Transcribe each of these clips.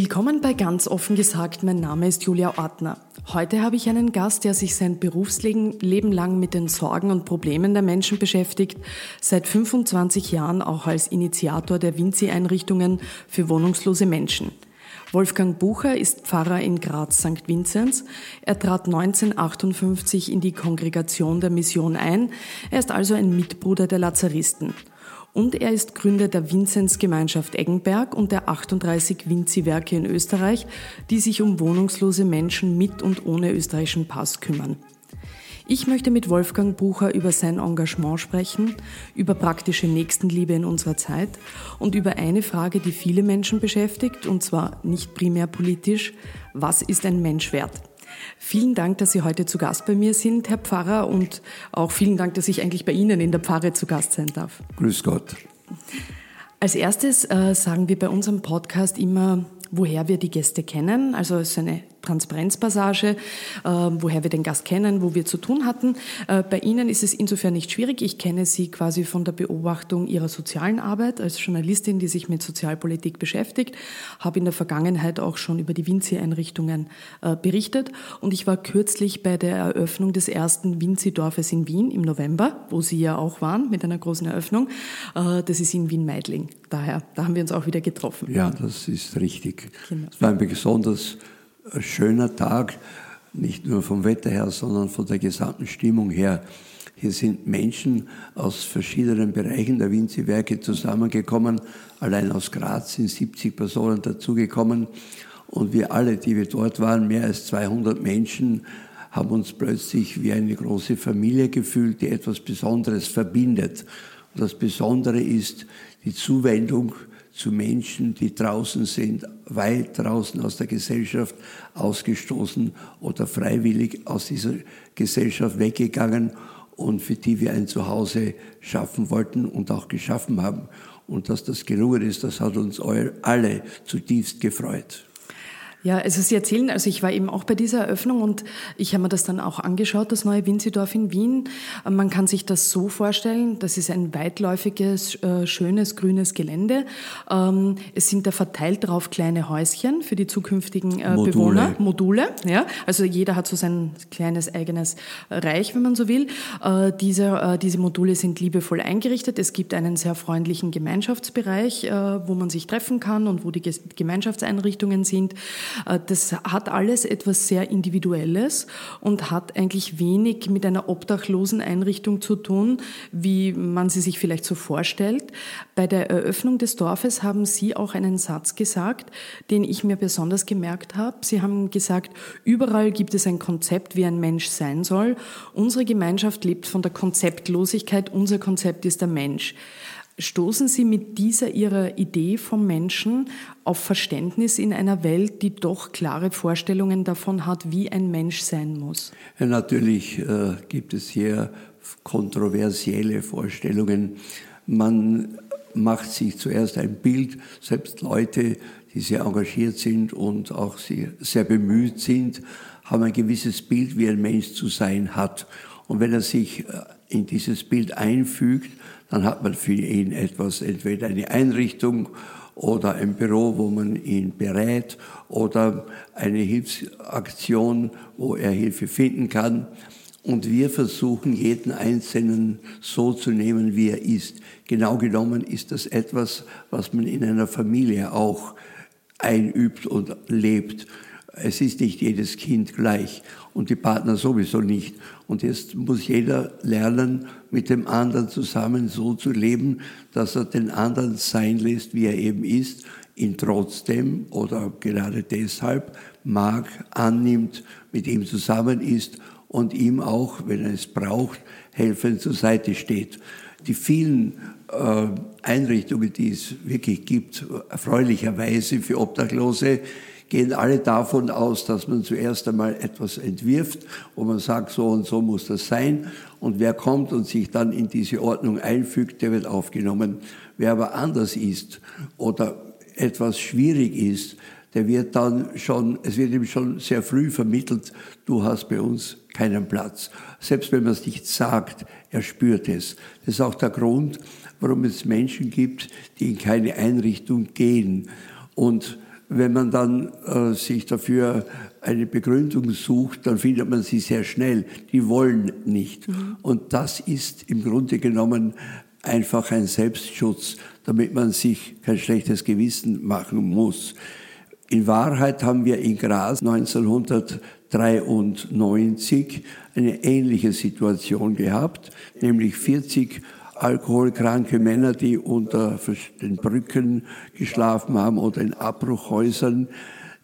Willkommen bei Ganz offen gesagt, mein Name ist Julia Ortner. Heute habe ich einen Gast, der sich sein Berufsleben lang mit den Sorgen und Problemen der Menschen beschäftigt, seit 25 Jahren auch als Initiator der Vinci-Einrichtungen für wohnungslose Menschen. Wolfgang Bucher ist Pfarrer in Graz St. Vinzenz. Er trat 1958 in die Kongregation der Mission ein. Er ist also ein Mitbruder der Lazaristen. Und er ist Gründer der Vinzenzgemeinschaft Eggenberg und der 38 Vinzi-Werke in Österreich, die sich um wohnungslose Menschen mit und ohne österreichischen Pass kümmern. Ich möchte mit Wolfgang Bucher über sein Engagement sprechen, über praktische Nächstenliebe in unserer Zeit und über eine Frage, die viele Menschen beschäftigt, und zwar nicht primär politisch, was ist ein Mensch wert? Vielen Dank, dass Sie heute zu Gast bei mir sind, Herr Pfarrer, und auch vielen Dank, dass ich eigentlich bei Ihnen in der Pfarre zu Gast sein darf. Grüß Gott. Als erstes äh, sagen wir bei unserem Podcast immer, woher wir die Gäste kennen. Also es ist eine Transparenzpassage, äh, woher wir den Gast kennen, wo wir zu tun hatten. Äh, bei Ihnen ist es insofern nicht schwierig. Ich kenne Sie quasi von der Beobachtung Ihrer sozialen Arbeit als Journalistin, die sich mit Sozialpolitik beschäftigt, habe in der Vergangenheit auch schon über die Vinci-Einrichtungen äh, berichtet und ich war kürzlich bei der Eröffnung des ersten Vinci-Dorfes in Wien im November, wo Sie ja auch waren mit einer großen Eröffnung. Das ist in Wien-Meidling. Daher, da haben wir uns auch wieder getroffen. Ja, das ist richtig. Genau. Es war ein besonders schöner Tag, nicht nur vom Wetter her, sondern von der gesamten Stimmung her. Hier sind Menschen aus verschiedenen Bereichen der Winzi-Werke zusammengekommen. Allein aus Graz sind 70 Personen dazugekommen. Und wir alle, die wir dort waren, mehr als 200 Menschen, haben uns plötzlich wie eine große Familie gefühlt, die etwas Besonderes verbindet. Und das Besondere ist die Zuwendung zu Menschen, die draußen sind, weit draußen aus der Gesellschaft ausgestoßen oder freiwillig aus dieser Gesellschaft weggegangen und für die wir ein Zuhause schaffen wollten und auch geschaffen haben. Und dass das gelungen ist, das hat uns alle zutiefst gefreut. Ja, also Sie erzählen, also ich war eben auch bei dieser Eröffnung und ich habe mir das dann auch angeschaut, das neue Winzidorf in Wien. Man kann sich das so vorstellen, das ist ein weitläufiges, äh, schönes, grünes Gelände. Ähm, es sind da verteilt drauf kleine Häuschen für die zukünftigen äh, Module. Bewohner, Module. Ja, also jeder hat so sein kleines eigenes Reich, wenn man so will. Äh, diese, diese Module sind liebevoll eingerichtet. Es gibt einen sehr freundlichen Gemeinschaftsbereich, wo man sich treffen kann und wo die Gemeinschaftseinrichtungen sind. Äh, das hat alles etwas sehr Individuelles und hat eigentlich wenig mit einer obdachlosen Einrichtung zu tun, wie man sie sich vielleicht so vorstellt. Bei der Eröffnung des Dorfes haben Sie auch einen Satz gesagt, den ich mir besonders gemerkt habe. Sie haben gesagt, überall gibt es ein Konzept, wie ein Mensch sein soll. Unsere Gemeinschaft lebt von der Konzeptlosigkeit. Unser Konzept ist der Mensch. Stoßen Sie mit dieser Ihrer Idee vom Menschen auf Verständnis in einer Welt, die doch klare Vorstellungen davon hat, wie ein Mensch sein muss? Ja, natürlich äh, gibt es hier kontroversielle Vorstellungen. Man macht sich zuerst ein Bild, selbst Leute, die sehr engagiert sind und auch sehr, sehr bemüht sind, haben ein gewisses Bild, wie ein Mensch zu sein hat. Und wenn er sich äh, in dieses Bild einfügt, dann hat man für ihn etwas, entweder eine Einrichtung oder ein Büro, wo man ihn berät oder eine Hilfsaktion, wo er Hilfe finden kann. Und wir versuchen, jeden Einzelnen so zu nehmen, wie er ist. Genau genommen ist das etwas, was man in einer Familie auch einübt und lebt. Es ist nicht jedes Kind gleich und die Partner sowieso nicht. Und jetzt muss jeder lernen, mit dem anderen zusammen so zu leben, dass er den anderen sein lässt, wie er eben ist, ihn trotzdem oder gerade deshalb mag, annimmt, mit ihm zusammen ist und ihm auch, wenn er es braucht, helfend zur Seite steht. Die vielen äh, Einrichtungen, die es wirklich gibt, erfreulicherweise für Obdachlose, gehen alle davon aus, dass man zuerst einmal etwas entwirft, wo man sagt, so und so muss das sein. Und wer kommt und sich dann in diese Ordnung einfügt, der wird aufgenommen. Wer aber anders ist oder etwas schwierig ist, der wird dann schon, es wird ihm schon sehr früh vermittelt, du hast bei uns keinen Platz. Selbst wenn man es nicht sagt, er spürt es. Das ist auch der Grund, warum es Menschen gibt, die in keine Einrichtung gehen. Und wenn man dann äh, sich dafür eine Begründung sucht, dann findet man sie sehr schnell. Die wollen nicht. Mhm. Und das ist im Grunde genommen einfach ein Selbstschutz, damit man sich kein schlechtes Gewissen machen muss. In Wahrheit haben wir in Graz 1993 eine ähnliche Situation gehabt, nämlich 40 alkoholkranke Männer, die unter den Brücken geschlafen haben oder in Abbruchhäusern.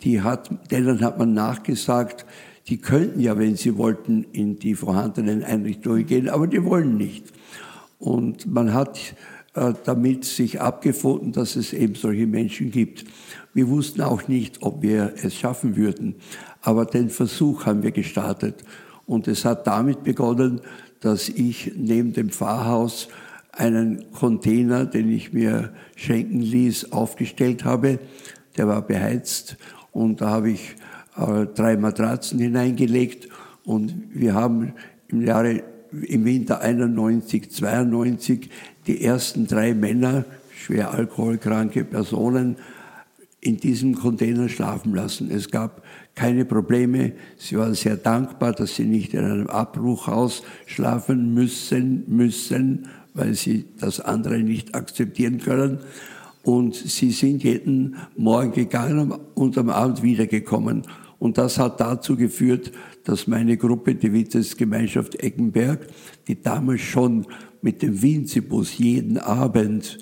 Die hat, denen hat man nachgesagt, die könnten ja, wenn sie wollten, in die vorhandenen Einrichtungen gehen, aber die wollen nicht. Und man hat äh, damit sich abgefunden, dass es eben solche Menschen gibt. Wir wussten auch nicht, ob wir es schaffen würden, aber den Versuch haben wir gestartet. Und es hat damit begonnen, dass ich neben dem Pfarrhaus einen Container, den ich mir schenken ließ, aufgestellt habe. Der war beheizt und da habe ich äh, drei Matratzen hineingelegt und wir haben im Jahre im Winter 91, 92 die ersten drei Männer, schwer alkoholkranke Personen, in diesem Container schlafen lassen. Es gab keine Probleme. Sie waren sehr dankbar, dass sie nicht in einem Abbruchhaus schlafen müssen, müssen, weil sie das andere nicht akzeptieren können. Und sie sind jeden Morgen gegangen und am Abend wiedergekommen. Und das hat dazu geführt, dass meine Gruppe, die Witzes Gemeinschaft Eckenberg, die damals schon mit dem Winzibus jeden Abend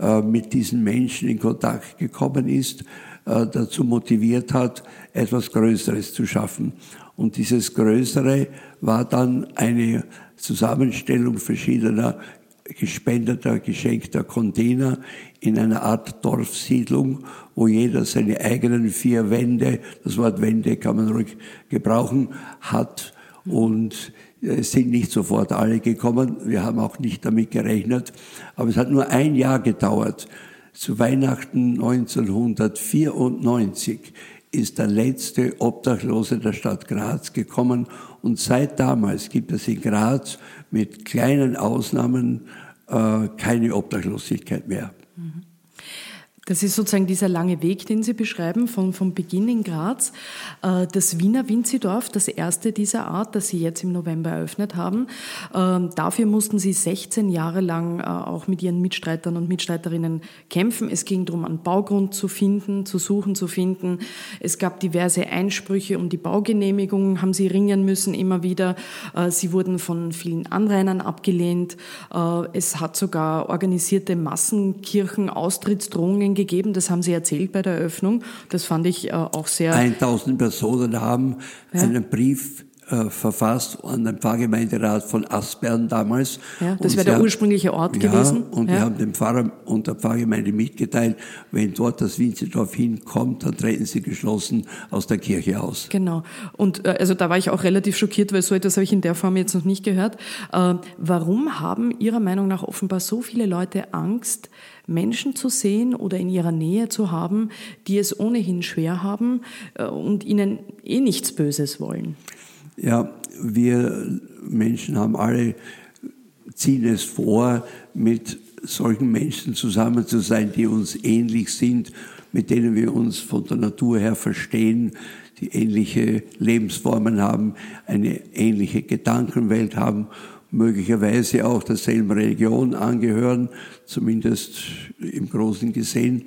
äh, mit diesen Menschen in Kontakt gekommen ist, äh, dazu motiviert hat, etwas Größeres zu schaffen. Und dieses Größere war dann eine Zusammenstellung verschiedener gespendeter, geschenkter Container in einer Art Dorfsiedlung, wo jeder seine eigenen vier Wände, das Wort Wände kann man ruhig gebrauchen, hat. Und es sind nicht sofort alle gekommen. Wir haben auch nicht damit gerechnet. Aber es hat nur ein Jahr gedauert. Zu Weihnachten 1994 ist der letzte Obdachlose der Stadt Graz gekommen und seit damals gibt es in Graz mit kleinen Ausnahmen äh, keine Obdachlosigkeit mehr. Mhm. Das ist sozusagen dieser lange Weg, den Sie beschreiben, von, vom Beginn in Graz. Äh, das Wiener Winzidorf, das erste dieser Art, das Sie jetzt im November eröffnet haben. Ähm, dafür mussten Sie 16 Jahre lang äh, auch mit Ihren Mitstreitern und Mitstreiterinnen kämpfen. Es ging darum, einen Baugrund zu finden, zu suchen, zu finden. Es gab diverse Einsprüche um die Baugenehmigung, haben Sie ringen müssen immer wieder. Äh, sie wurden von vielen Anrainern abgelehnt. Es hat sogar organisierte Massenkirchen-Austrittsdrohungen gegeben, das haben Sie erzählt bei der Eröffnung. Das fand ich äh, auch sehr. 1000 Personen haben ja. einen Brief äh, verfasst an den Pfarrgemeinderat von Aspern damals. Ja, das wäre der ursprüngliche Ort ja, gewesen. Und ja. wir haben dem Pfarrer und der Pfarrgemeinde mitgeteilt, wenn dort das Winzerdorf hinkommt, dann treten sie geschlossen aus der Kirche aus. Genau. Und äh, also da war ich auch relativ schockiert, weil so etwas habe ich in der Form jetzt noch nicht gehört. Äh, warum haben Ihrer Meinung nach offenbar so viele Leute Angst, Menschen zu sehen oder in ihrer Nähe zu haben, die es ohnehin schwer haben äh, und ihnen eh nichts Böses wollen. Ja, wir Menschen haben alle, ziehen es vor, mit solchen Menschen zusammen zu sein, die uns ähnlich sind, mit denen wir uns von der Natur her verstehen, die ähnliche Lebensformen haben, eine ähnliche Gedankenwelt haben möglicherweise auch derselben Religion angehören, zumindest im Großen gesehen.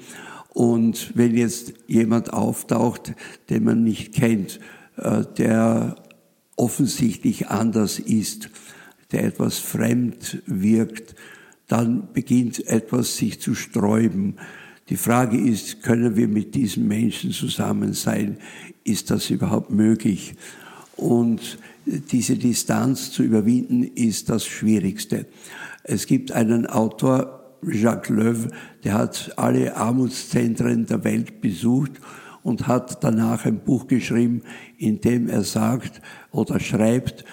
Und wenn jetzt jemand auftaucht, den man nicht kennt, äh, der offensichtlich anders ist, der etwas fremd wirkt, dann beginnt etwas sich zu sträuben. Die Frage ist, können wir mit diesem Menschen zusammen sein? Ist das überhaupt möglich? Und diese Distanz zu überwinden, ist das Schwierigste. Es gibt einen Autor, Jacques Löw, der hat alle Armutszentren der Welt besucht und hat danach ein Buch geschrieben, in dem er sagt oder schreibt,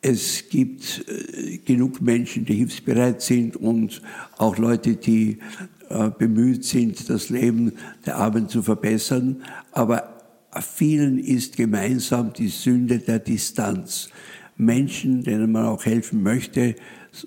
es gibt äh, genug Menschen, die hilfsbereit sind und auch Leute, die äh, bemüht sind, das Leben der Armen zu verbessern. Aber vielen ist gemeinsam die Sünde der Distanz. Menschen, denen man auch helfen möchte,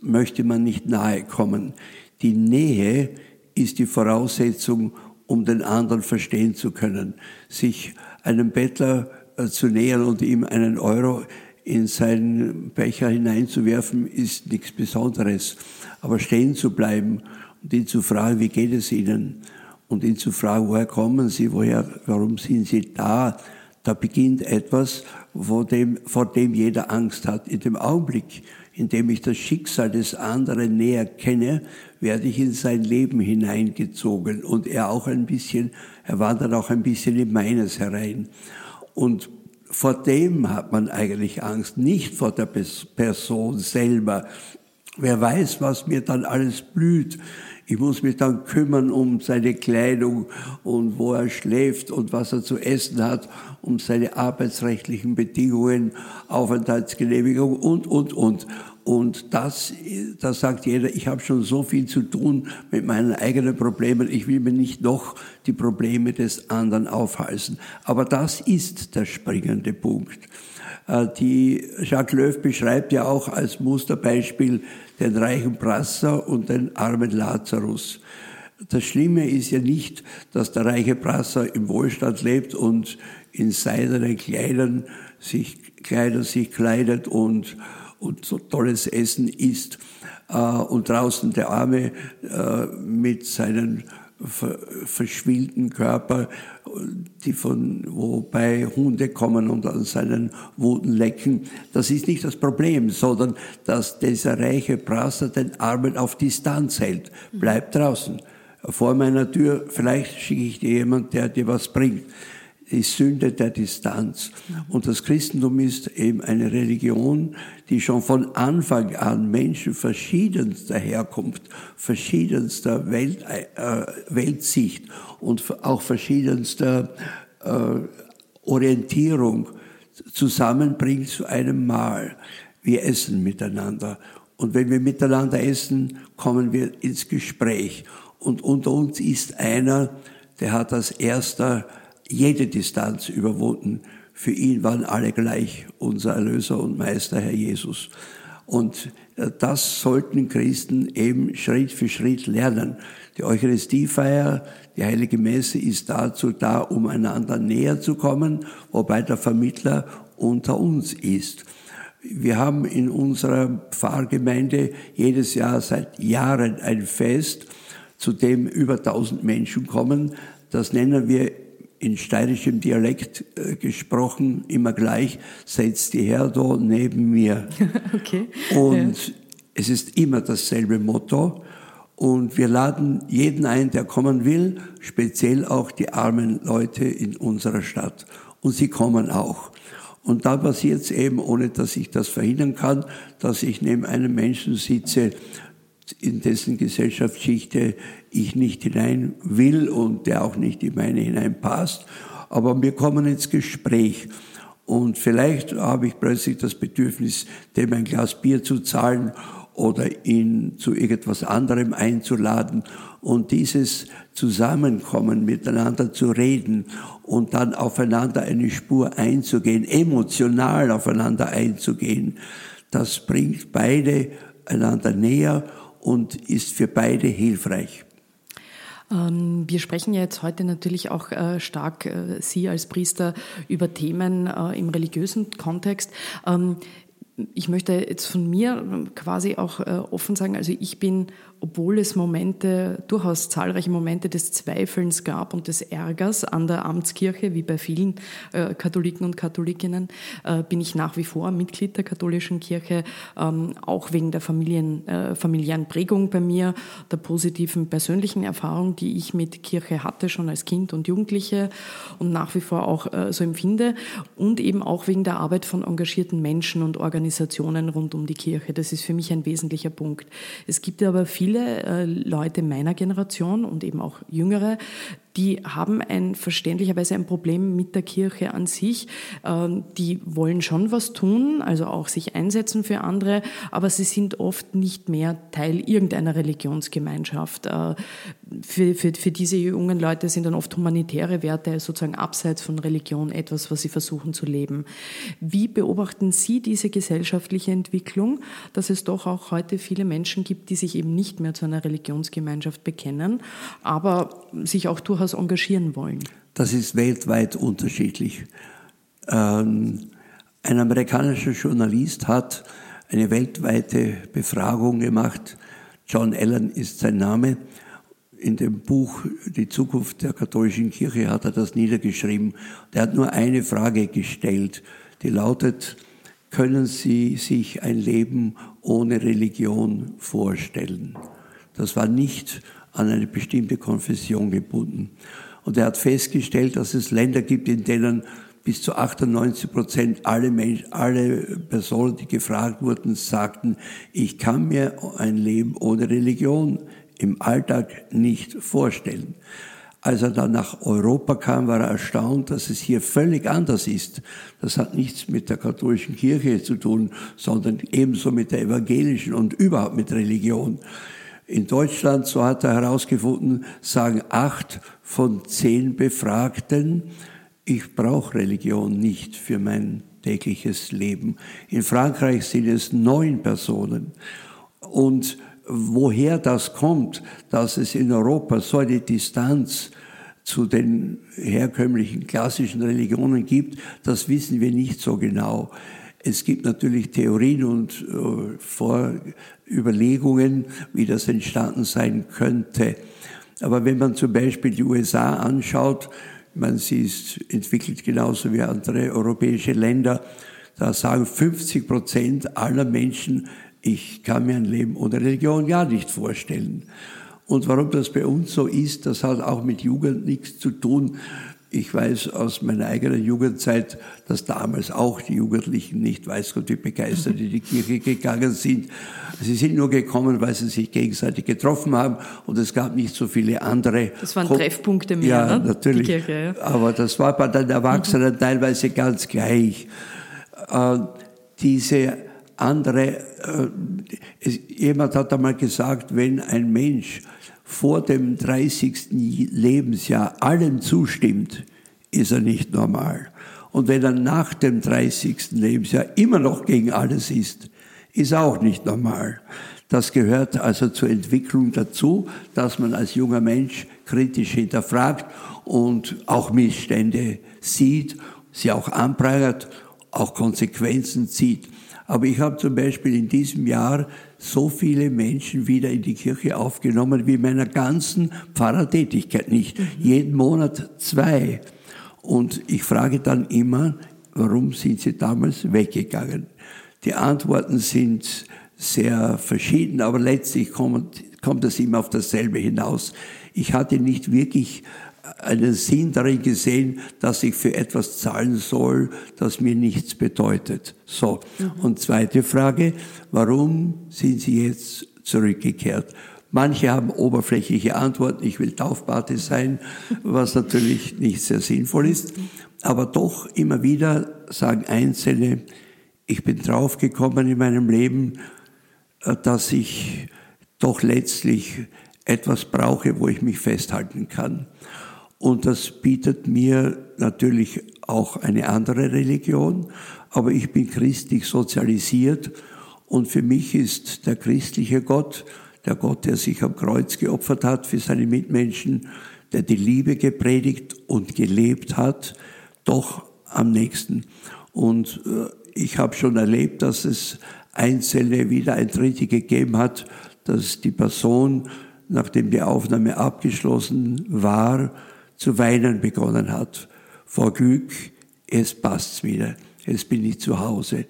möchte man nicht nahe kommen. Die Nähe ist die Voraussetzung, um den anderen verstehen zu können. Sich einem Bettler äh, zu nähern und ihm einen Euro in seinen Becher hineinzuwerfen, ist nichts Besonderes. Aber stehen zu bleiben und ihn zu fragen, wie geht es Ihnen? Und ihn zu fragen, woher kommen Sie, woher, warum sind Sie da? Da beginnt etwas, vor dem, vor dem jeder Angst hat. In dem Augenblick, in dem ich das Schicksal des anderen näher kenne, werde ich in sein Leben hineingezogen und er auch ein bisschen, er wandert auch ein bisschen in meines herein. Und vor dem hat man eigentlich Angst, nicht vor der Person selber. Wer weiß, was mir dann alles blüht. Ich muss mich dann kümmern um seine Kleidung und wo er schläft und was er zu essen hat, um seine arbeitsrechtlichen Bedingungen, Aufenthaltsgenehmigung und, und, und. Und das, da sagt jeder, ich habe schon so viel zu tun mit meinen eigenen Problemen, ich will mir nicht noch die Probleme des anderen aufhalsen. Aber das ist der springende Punkt. Äh, die Jacques Löw beschreibt ja auch als Musterbeispiel den reichen Prasser und den armen Lazarus. Das Schlimme ist ja nicht, dass der reiche Prasser im Wohlstand lebt und in seidenen Kleidern sich, Kleider sich kleidet und und so tolles Essen isst äh, und draußen der Arme äh, mit seinen ver verschwillten Körper, die von, wobei Hunde kommen und an seinen Wuten lecken. Das ist nicht das Problem, sondern dass dieser reiche Prasser den Armen auf Distanz hält. Bleib draußen. Vor meiner Tür, vielleicht schicke ich dir jemand, der dir was bringt die Sünde der Distanz. Und das Christentum ist eben eine Religion, die schon von Anfang an Menschen verschiedenster Herkunft, verschiedenster Welt, äh, Weltsicht und auch verschiedenster äh, Orientierung zusammenbringt zu einem Mahl. Wir essen miteinander. Und wenn wir miteinander essen, kommen wir ins Gespräch. Und unter uns ist einer, der hat als erster jede Distanz überwunden. Für ihn waren alle gleich, unser Erlöser und Meister, Herr Jesus. Und äh, das sollten Christen eben Schritt für Schritt lernen. Die Eucharistiefeier, die Heilige Messe ist dazu da, um einander näher zu kommen, wobei der Vermittler unter uns ist. Wir haben in unserer Pfarrgemeinde jedes Jahr seit Jahren ein Fest, zu dem über 1000 Menschen kommen. Das nennen wir in steirischem Dialekt äh, gesprochen, immer gleich, setzt die Herr da neben mir. okay. Und ja. es ist immer dasselbe Motto. Und wir laden jeden ein, der kommen will, speziell auch die armen Leute in unserer Stadt. Und sie kommen auch. Und da passiert es eben, ohne dass ich das verhindern kann, dass ich neben einem Menschen sitze, in dessen Gesellschaftsschichte ich nicht hinein will und der auch nicht in meine hineinpasst. Aber wir kommen ins Gespräch. Und vielleicht habe ich plötzlich das Bedürfnis, dem ein Glas Bier zu zahlen oder ihn zu irgendwas anderem einzuladen. Und dieses Zusammenkommen, miteinander zu reden und dann aufeinander eine Spur einzugehen, emotional aufeinander einzugehen, das bringt beide einander näher und ist für beide hilfreich. Ähm, wir sprechen ja jetzt heute natürlich auch äh, stark, äh, Sie als Priester, über Themen äh, im religiösen Kontext. Ähm, ich möchte jetzt von mir quasi auch offen sagen, also ich bin obwohl es Momente, durchaus zahlreiche Momente des Zweifelns gab und des Ärgers an der Amtskirche, wie bei vielen äh, Katholiken und Katholikinnen, äh, bin ich nach wie vor Mitglied der katholischen Kirche, ähm, auch wegen der Familien, äh, familiären Prägung bei mir, der positiven persönlichen Erfahrung, die ich mit Kirche hatte, schon als Kind und Jugendliche und nach wie vor auch äh, so empfinde und eben auch wegen der Arbeit von engagierten Menschen und Organisationen rund um die Kirche. Das ist für mich ein wesentlicher Punkt. Es gibt aber viele viele äh, Leute meiner Generation und eben auch jüngere, die haben ein verständlicherweise ein Problem mit der Kirche an sich. Ähm, die wollen schon was tun, also auch sich einsetzen für andere, aber sie sind oft nicht mehr Teil irgendeiner Religionsgemeinschaft. Äh, für, für, für diese jungen Leute sind dann oft humanitäre Werte sozusagen abseits von Religion etwas, was sie versuchen zu leben. Wie beobachten Sie diese gesellschaftliche Entwicklung, dass es doch auch heute viele Menschen gibt, die sich eben nicht mehr zu einer Religionsgemeinschaft bekennen, aber sich auch durchaus durchaus engagieren wollen? Das ist weltweit unterschiedlich. Ähm, ein amerikanischer Journalist hat eine weltweite Befragung gemacht. John Allen ist sein Name. In dem Buch Die Zukunft der katholischen Kirche hat er das niedergeschrieben. Er hat nur eine Frage gestellt, die lautet, können Sie sich ein Leben ohne Religion vorstellen? Das war nicht an eine bestimmte Konfession gebunden. Und er hat festgestellt, dass es Länder gibt, in denen bis zu 98 Prozent alle, Menschen, alle Personen, die gefragt wurden, sagten, ich kann mir ein Leben ohne Religion im Alltag nicht vorstellen. Als er dann nach Europa kam, war er erstaunt, dass es hier völlig anders ist. Das hat nichts mit der katholischen Kirche zu tun, sondern ebenso mit der evangelischen und überhaupt mit Religion. In Deutschland, so hat er herausgefunden, sagen acht von zehn Befragten, ich brauche Religion nicht für mein tägliches Leben. In Frankreich sind es neun Personen. Und woher das kommt, dass es in Europa so eine Distanz zu den herkömmlichen klassischen Religionen gibt, das wissen wir nicht so genau. Es gibt natürlich Theorien und äh, Vorüberlegungen, wie das entstanden sein könnte. Aber wenn man zum Beispiel die USA anschaut, man sie ist entwickelt genauso wie andere europäische Länder, da sagen 50 Prozent aller Menschen, ich kann mir ein Leben ohne Religion gar nicht vorstellen. Und warum das bei uns so ist, das hat auch mit Jugend nichts zu tun. Ich weiß aus meiner eigenen Jugendzeit, dass damals auch die Jugendlichen nicht weiß Gott wie begeistert in die Kirche gegangen sind. Sie sind nur gekommen, weil sie sich gegenseitig getroffen haben und es gab nicht so viele andere. Das waren Treffpunkte mehr, ja, ne? natürlich. Kirche, ja. Aber das war bei den Erwachsenen teilweise ganz gleich. Äh, diese andere, äh, es, jemand hat einmal gesagt, wenn ein Mensch vor dem 30. Lebensjahr allem zustimmt, ist er nicht normal. Und wenn er nach dem 30. Lebensjahr immer noch gegen alles ist, ist er auch nicht normal. Das gehört also zur Entwicklung dazu, dass man als junger Mensch kritisch hinterfragt und auch Missstände sieht, sie auch anprangert, auch Konsequenzen zieht. Aber ich habe zum Beispiel in diesem Jahr so viele Menschen wieder in die Kirche aufgenommen wie in meiner ganzen Pfarrertätigkeit nicht. Mhm. Jeden Monat zwei. Und ich frage dann immer, warum sind sie damals weggegangen? Die Antworten sind sehr verschieden, aber letztlich kommt, kommt es immer auf dasselbe hinaus. Ich hatte nicht wirklich einen Sinn darin gesehen, dass ich für etwas zahlen soll, das mir nichts bedeutet. So. Mhm. Und zweite Frage, warum sind Sie jetzt zurückgekehrt? Manche haben oberflächliche Antworten, ich will Taufpate sein, was natürlich nicht sehr sinnvoll ist. Aber doch immer wieder sagen Einzelne, ich bin draufgekommen in meinem Leben, äh, dass ich doch letztlich etwas brauche, wo ich mich festhalten kann. Und das bietet mir natürlich auch eine andere Religion, aber ich bin christlich sozialisiert und für mich ist der christliche Gott, der Gott, der sich am Kreuz geopfert hat für seine Mitmenschen, der die Liebe gepredigt und gelebt hat, doch am nächsten. Und äh, ich habe schon erlebt, dass es einzelne Wiedereintritte gegeben hat, dass die Person, nachdem die Aufnahme abgeschlossen war, zu weinen begonnen hat. Vor Glück, es passt wieder, jetzt bin ich zu Hause.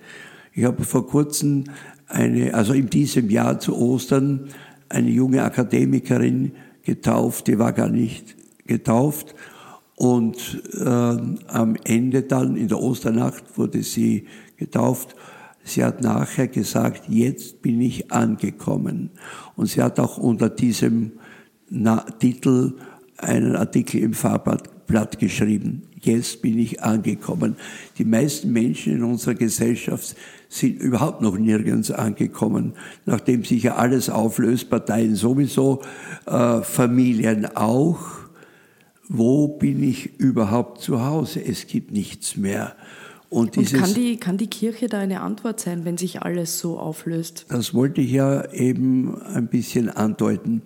Ich habe vor kurzem eine, also in diesem Jahr zu Ostern, eine junge Akademikerin getauft, die war gar nicht getauft. Und äh, am Ende dann, in der Osternacht, wurde sie getauft. Sie hat nachher gesagt, jetzt bin ich angekommen. Und sie hat auch unter diesem Na Titel einen Artikel im Fahrblatt geschrieben. Jetzt bin ich angekommen. Die meisten Menschen in unserer Gesellschaft sind überhaupt noch nirgends angekommen, nachdem sich ja alles auflöst, Parteien sowieso, äh, Familien auch. Wo bin ich überhaupt zu Hause? Es gibt nichts mehr. Und, Und kann, die, kann die Kirche da eine Antwort sein, wenn sich alles so auflöst? Das wollte ich ja eben ein bisschen andeuten.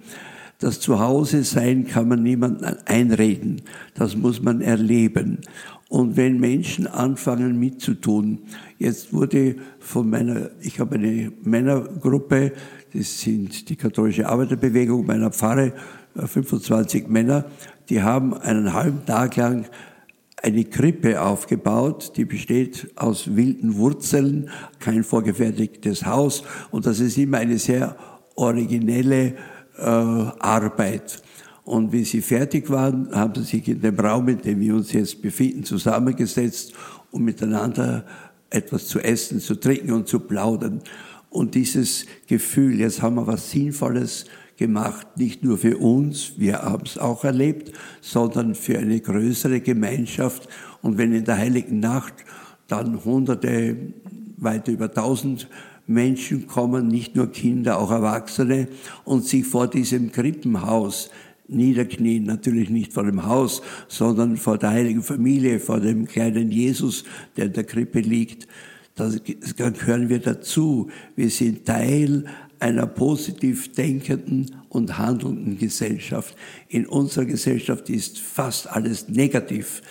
Das Zuhause sein kann man niemandem einreden. Das muss man erleben. Und wenn Menschen anfangen mitzutun, jetzt wurde von meiner, ich habe eine Männergruppe, das sind die katholische Arbeiterbewegung meiner Pfarre, 25 äh, Männer, die haben einen halben Tag lang eine Krippe aufgebaut, die besteht aus wilden Wurzeln, kein vorgefertigtes Haus und das ist immer eine sehr originelle äh, Arbeit. Und wie sie fertig waren, haben sie sich in dem Raum, in dem wir uns jetzt befinden, zusammengesetzt, um miteinander etwas zu essen, zu trinken und zu plaudern. Und dieses Gefühl, jetzt haben wir was Sinnvolles gemacht, nicht nur für uns, wir haben es auch erlebt, sondern für eine größere Gemeinschaft. Und wenn in der heiligen Nacht dann Hunderte, weit über tausend Menschen kommen, nicht nur Kinder, auch Erwachsene, und sich vor diesem Krippenhaus niederknien, natürlich nicht vor dem Haus, sondern vor der heiligen Familie, vor dem kleinen Jesus, der in der Krippe liegt. Dann gehören wir dazu. Wir sind Teil einer positiv denkenden und handelnden Gesellschaft. In unserer Gesellschaft ist fast alles negativ.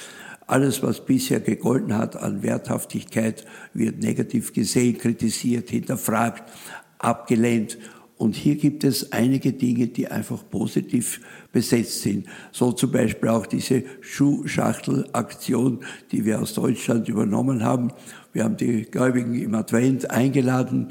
Alles, was bisher gegolten hat an Werthaftigkeit, wird negativ gesehen, kritisiert, hinterfragt, abgelehnt. Und hier gibt es einige Dinge, die einfach positiv besetzt sind. So zum Beispiel auch diese Schuhschachtelaktion, die wir aus Deutschland übernommen haben. Wir haben die Gläubigen im Advent eingeladen,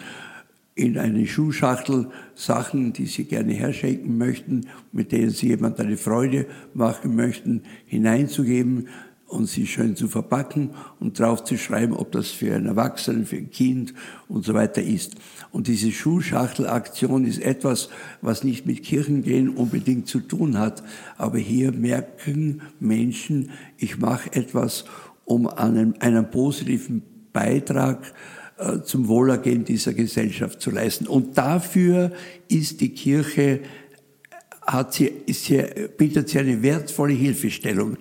in eine Schuhschachtel Sachen, die sie gerne herschenken möchten, mit denen sie jemand eine Freude machen möchten, hineinzugeben und sie schön zu verpacken und drauf zu schreiben, ob das für einen Erwachsenen, für ein Kind und so weiter ist. Und diese Schuhschachtelaktion ist etwas, was nicht mit Kirchengehen unbedingt zu tun hat. Aber hier merken Menschen, ich mache etwas, um einen, einen positiven Beitrag äh, zum Wohlergehen dieser Gesellschaft zu leisten. Und dafür ist die Kirche, hat sie, ist sie, bietet sie eine wertvolle Hilfestellung.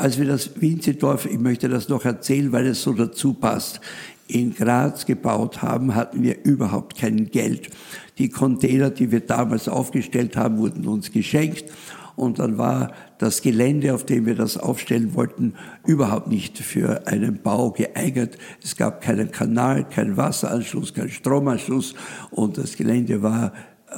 Als wir das Winzedorf, ich möchte das noch erzählen, weil es so dazu passt, in Graz gebaut haben, hatten wir überhaupt kein Geld. Die Container, die wir damals aufgestellt haben, wurden uns geschenkt. Und dann war das Gelände, auf dem wir das aufstellen wollten, überhaupt nicht für einen Bau geeignet. Es gab keinen Kanal, keinen Wasseranschluss, keinen Stromanschluss und das Gelände war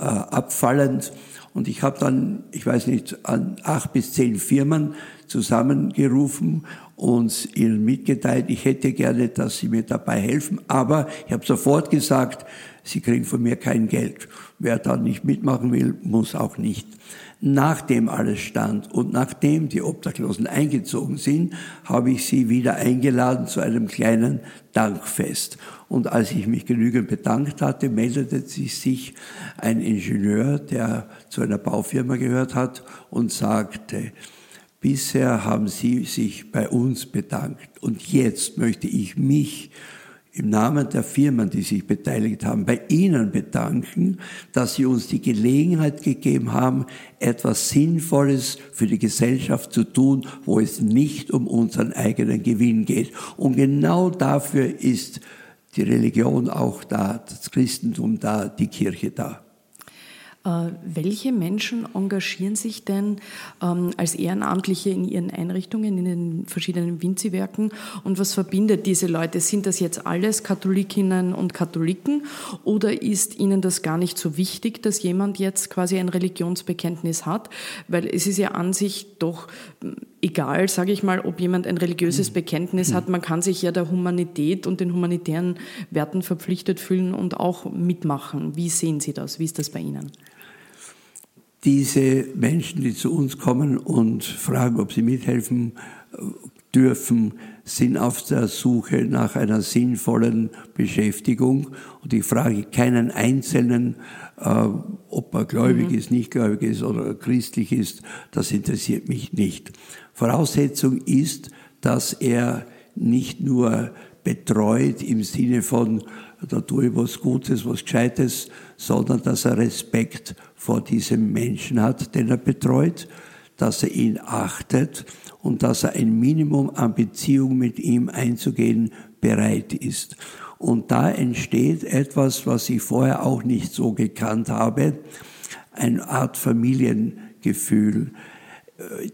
abfallend. Und ich habe dann, ich weiß nicht, an acht bis zehn Firmen zusammengerufen und ihnen mitgeteilt, ich hätte gerne, dass sie mir dabei helfen, aber ich habe sofort gesagt, sie kriegen von mir kein Geld. Wer dann nicht mitmachen will, muss auch nicht. Nachdem alles stand und nachdem die Obdachlosen eingezogen sind, habe ich sie wieder eingeladen zu einem kleinen Dankfest. Und als ich mich genügend bedankt hatte, meldete sich ein Ingenieur, der zu einer Baufirma gehört hat und sagte, bisher haben Sie sich bei uns bedankt und jetzt möchte ich mich im Namen der Firmen, die sich beteiligt haben, bei Ihnen bedanken, dass Sie uns die Gelegenheit gegeben haben, etwas Sinnvolles für die Gesellschaft zu tun, wo es nicht um unseren eigenen Gewinn geht. Und genau dafür ist die Religion auch da, das Christentum da, die Kirche da. Äh, welche Menschen engagieren sich denn ähm, als Ehrenamtliche in ihren Einrichtungen, in den verschiedenen Winzi-Werken und was verbindet diese Leute? Sind das jetzt alles Katholikinnen und Katholiken oder ist ihnen das gar nicht so wichtig, dass jemand jetzt quasi ein Religionsbekenntnis hat? Weil es ist ja an sich doch hm, egal, sage ich mal, ob jemand ein religiöses mhm. Bekenntnis hat. Man kann sich ja der Humanität und den humanitären Werten verpflichtet fühlen und auch mitmachen. Wie sehen Sie das? Wie ist das bei Ihnen? Diese Menschen, die zu uns kommen und fragen, ob sie mithelfen äh, dürfen, sind auf der Suche nach einer sinnvollen Beschäftigung. Und ich frage keinen Einzelnen, äh, ob er gläubig mhm. ist, nicht gläubig ist oder christlich ist. Das interessiert mich nicht. Voraussetzung ist, dass er nicht nur betreut im Sinne von, da tue ich was Gutes, was Gescheites, sondern dass er Respekt vor diesem Menschen hat, den er betreut, dass er ihn achtet und dass er ein Minimum an Beziehung mit ihm einzugehen bereit ist. Und da entsteht etwas, was ich vorher auch nicht so gekannt habe, eine Art Familiengefühl.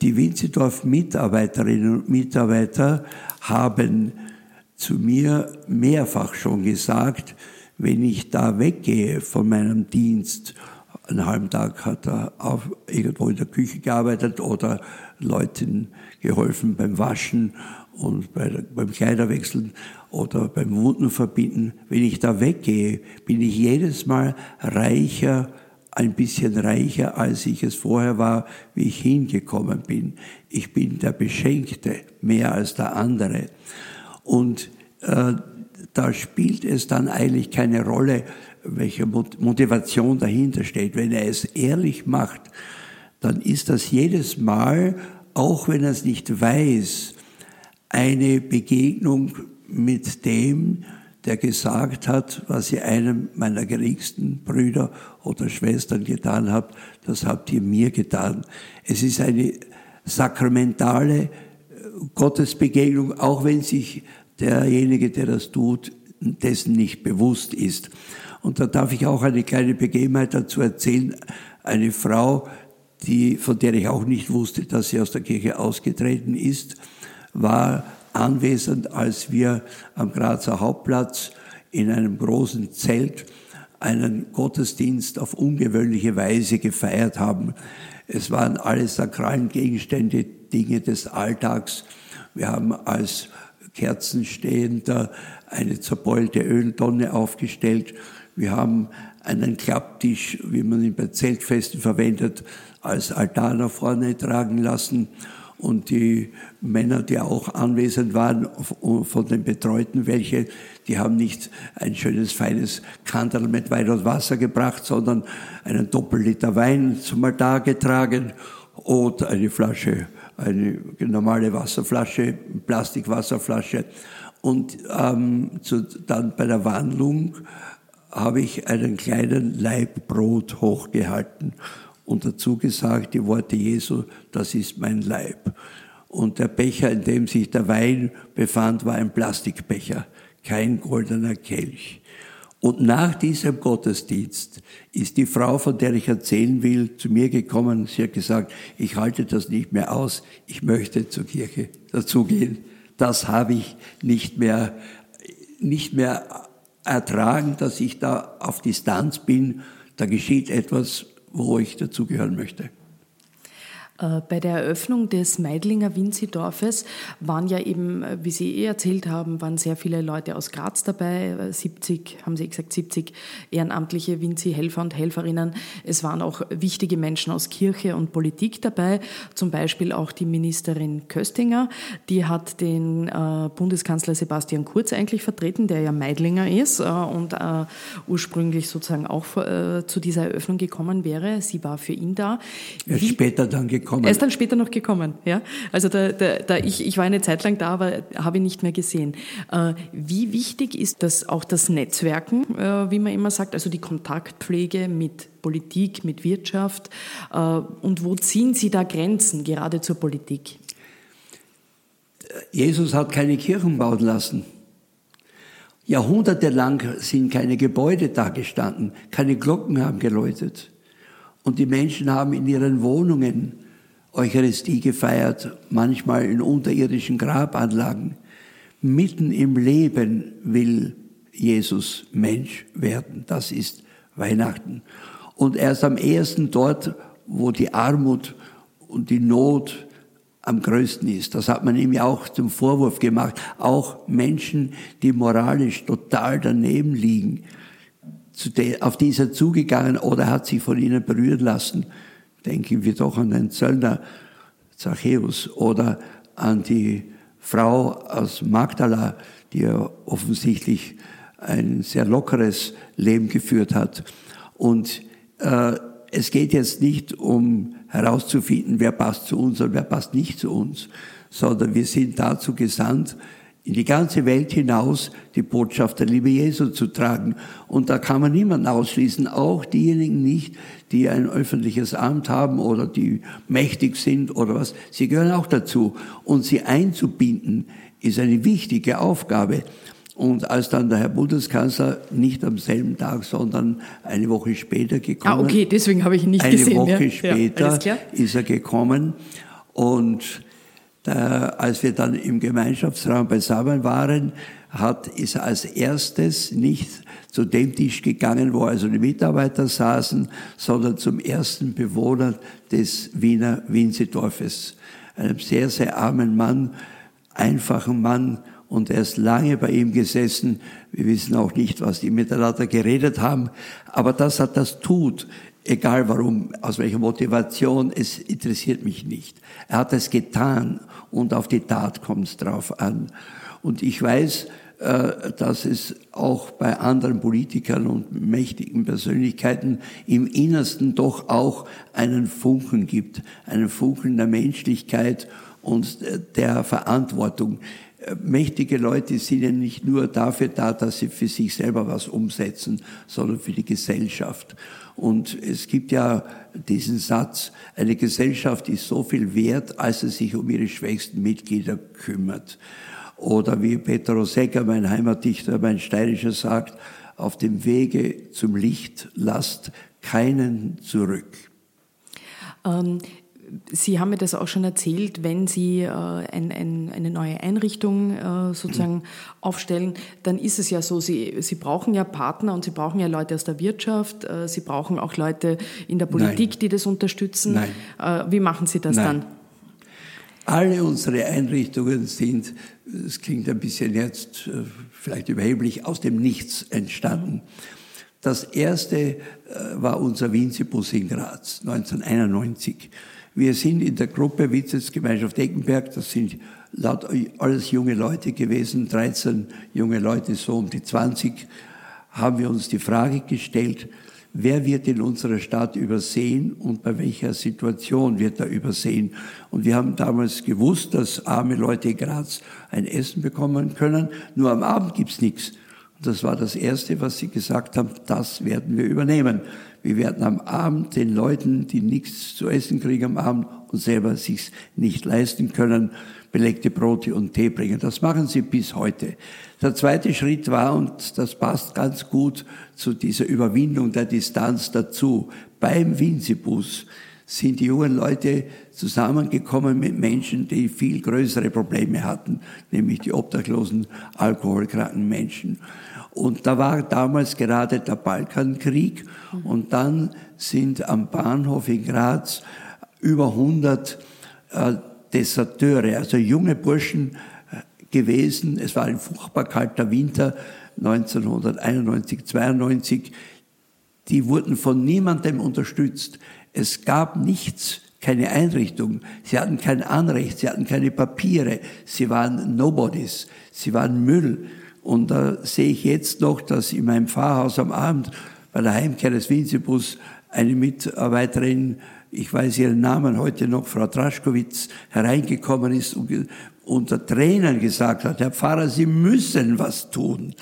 Die Winzedorf-Mitarbeiterinnen und Mitarbeiter haben zu mir mehrfach schon gesagt, wenn ich da weggehe von meinem Dienst, einen halben Tag hat er auch irgendwo in der Küche gearbeitet oder Leuten geholfen beim Waschen und bei, beim Kleiderwechseln oder beim Wundenverbinden. Wenn ich da weggehe, bin ich jedes Mal reicher, ein bisschen reicher, als ich es vorher war, wie ich hingekommen bin. Ich bin der Beschenkte mehr als der andere. Und äh, da spielt es dann eigentlich keine Rolle, welche Motivation dahinter steht. Wenn er es ehrlich macht, dann ist das jedes Mal, auch wenn er es nicht weiß, eine Begegnung mit dem, der gesagt hat, was ihr einem meiner geringsten Brüder oder Schwestern getan habt, das habt ihr mir getan. Es ist eine sakramentale äh, Gottesbegegnung, auch wenn sich derjenige, der das tut, dessen nicht bewusst ist. Und da darf ich auch eine kleine Begebenheit dazu erzählen. Eine Frau, die, von der ich auch nicht wusste, dass sie aus der Kirche ausgetreten ist, war anwesend, als wir am Grazer Hauptplatz in einem großen Zelt einen Gottesdienst auf ungewöhnliche Weise gefeiert haben. Es waren alle sakralen Gegenstände, Dinge des Alltags. Wir haben als Kerzenstehender eine zerbeulte Öltonne aufgestellt. Wir haben einen Klapptisch, wie man ihn bei Zeltfesten verwendet, als Altar nach vorne tragen lassen. Und die Männer, die auch anwesend waren, von den Betreuten, welche, die haben nicht ein schönes, feines Kantel mit Wein und Wasser gebracht, sondern einen Doppelliter Wein zum Altar getragen und eine Flasche, eine normale Wasserflasche, Plastikwasserflasche. Und ähm, zu, dann bei der Wandlung habe ich einen kleinen Laib Brot hochgehalten und dazu gesagt die Worte Jesu, das ist mein Leib. Und der Becher, in dem sich der Wein befand, war ein Plastikbecher, kein goldener Kelch. Und nach diesem Gottesdienst ist die Frau, von der ich erzählen will, zu mir gekommen. Sie hat gesagt, ich halte das nicht mehr aus, ich möchte zur Kirche dazugehen. Das habe ich nicht mehr, nicht mehr ertragen, dass ich da auf Distanz bin. Da geschieht etwas, wo ich dazugehören möchte. Äh, bei der Eröffnung des Meidlinger Winzidorfes waren ja eben, äh, wie Sie eh erzählt haben, waren sehr viele Leute aus Graz dabei, 70, äh, haben Sie gesagt, 70 ehrenamtliche Winzi-Helfer und Helferinnen. Es waren auch wichtige Menschen aus Kirche und Politik dabei, zum Beispiel auch die Ministerin Köstinger, die hat den Bundeskanzler Sebastian Kurz eigentlich vertreten, der ja Meidlinger ist und ursprünglich sozusagen auch zu dieser Eröffnung gekommen wäre. Sie war für ihn da. Er ist später dann gekommen gekommen. Er ist dann später noch gekommen, ja. Also da, da, da ich, ich war eine Zeit lang da, aber habe ihn nicht mehr gesehen. Äh, wie wichtig ist das auch das Netzwerken, äh, wie man immer sagt, also die Kontaktpflege mit Politik, mit Wirtschaft äh, und wo ziehen Sie da Grenzen, gerade zur Politik? Jesus hat keine Kirchen bauen lassen. Jahrhundertelang sind keine Gebäude da gestanden, keine Glocken haben geläutet. Und die Menschen haben in ihren Wohnungen Eucharistie gefeiert, manchmal in unterirdischen Grabanlagen. Mitten im Leben will Jesus Mensch werden. Das ist Weihnachten. Und erst am ersten dort, wo die Armut und die Not am größten ist. Das hat man ihm ja auch zum Vorwurf gemacht. Auch Menschen, die moralisch total daneben liegen, auf die er zugegangen oder hat sich von ihnen berühren lassen denken wir doch an den Zöllner Zachäus oder an die Frau aus Magdala, die ja offensichtlich ein sehr lockeres Leben geführt hat. Und äh, es geht jetzt nicht um herauszufinden, wer passt zu uns und wer passt nicht zu uns, sondern wir sind dazu gesandt, in die ganze Welt hinaus die Botschaft der Liebe Jesu zu tragen. Und da kann man niemanden ausschließen, auch diejenigen nicht, die ein öffentliches Amt haben oder die mächtig sind oder was. Sie gehören auch dazu. Und sie einzubinden ist eine wichtige Aufgabe. Und als dann der Herr Bundeskanzler nicht am selben Tag, sondern eine Woche später gekommen. Ah, okay, deswegen habe ich ihn nicht eine gesehen. Eine Woche ja. später ja, ist er gekommen. Und da, als wir dann im Gemeinschaftsraum beisammen waren, hat, ist als erstes nicht zu dem Tisch gegangen, wo also die Mitarbeiter saßen, sondern zum ersten Bewohner des Wiener Winzedorfes. Einem sehr, sehr armen Mann, einfachen Mann, und er ist lange bei ihm gesessen. Wir wissen auch nicht, was die miteinander geredet haben, aber dass er das tut, egal warum, aus welcher Motivation, es interessiert mich nicht. Er hat es getan und auf die Tat kommt es drauf an. Und ich weiß, äh, dass es auch bei anderen Politikern und mächtigen Persönlichkeiten im Innersten doch auch einen Funken gibt, einen Funken der Menschlichkeit und der Verantwortung mächtige Leute sind ja nicht nur dafür da, dass sie für sich selber was umsetzen, sondern für die Gesellschaft. Und es gibt ja diesen Satz, eine Gesellschaft ist so viel wert, als sie sich um ihre schwächsten Mitglieder kümmert. Oder wie Peter Rosegger, mein Heimatdichter, mein Steirischer sagt, auf dem Wege zum Licht lasst keinen zurück. Ähm Sie haben mir das auch schon erzählt, wenn Sie äh, ein, ein, eine neue Einrichtung äh, sozusagen aufstellen, dann ist es ja so, Sie, Sie brauchen ja Partner und Sie brauchen ja Leute aus der Wirtschaft, äh, Sie brauchen auch Leute in der Politik, Nein. die das unterstützen. Nein. Äh, wie machen Sie das Nein. dann? Alle unsere Einrichtungen sind, es klingt ein bisschen jetzt äh, vielleicht überheblich, aus dem Nichts entstanden. Das erste äh, war unser Winzibus in Graz, 1991. Wir sind in der Gruppe Witzelsgemeinschaft Eckenberg, das sind laut alles junge Leute gewesen, 13 junge Leute, so um die 20, haben wir uns die Frage gestellt, wer wird in unserer Stadt übersehen und bei welcher Situation wird er übersehen. Und wir haben damals gewusst, dass arme Leute in Graz ein Essen bekommen können, nur am Abend gibt's nichts. Und das war das Erste, was sie gesagt haben, das werden wir übernehmen. Wir werden am Abend den Leuten, die nichts zu essen kriegen am Abend und selber sich's nicht leisten können, belegte Brote und Tee bringen. Das machen sie bis heute. Der zweite Schritt war, und das passt ganz gut zu dieser Überwindung der Distanz dazu, beim Winzibus sind die jungen Leute zusammengekommen mit Menschen, die viel größere Probleme hatten, nämlich die obdachlosen, alkoholkranken Menschen. Und da war damals gerade der Balkankrieg und dann sind am Bahnhof in Graz über 100 äh, Deserteure, also junge Burschen äh, gewesen. Es war ein furchtbar kalter Winter 1991, 92. Die wurden von niemandem unterstützt. Es gab nichts, keine Einrichtung. Sie hatten kein Anrecht, sie hatten keine Papiere. Sie waren Nobodies. Sie waren Müll. Und da sehe ich jetzt noch, dass in meinem Pfarrhaus am Abend bei der Heimkehr des Winzibus eine Mitarbeiterin, ich weiß ihren Namen heute noch, Frau Draschkowitz, hereingekommen ist und unter Tränen gesagt hat, Herr Pfarrer, Sie müssen was tun.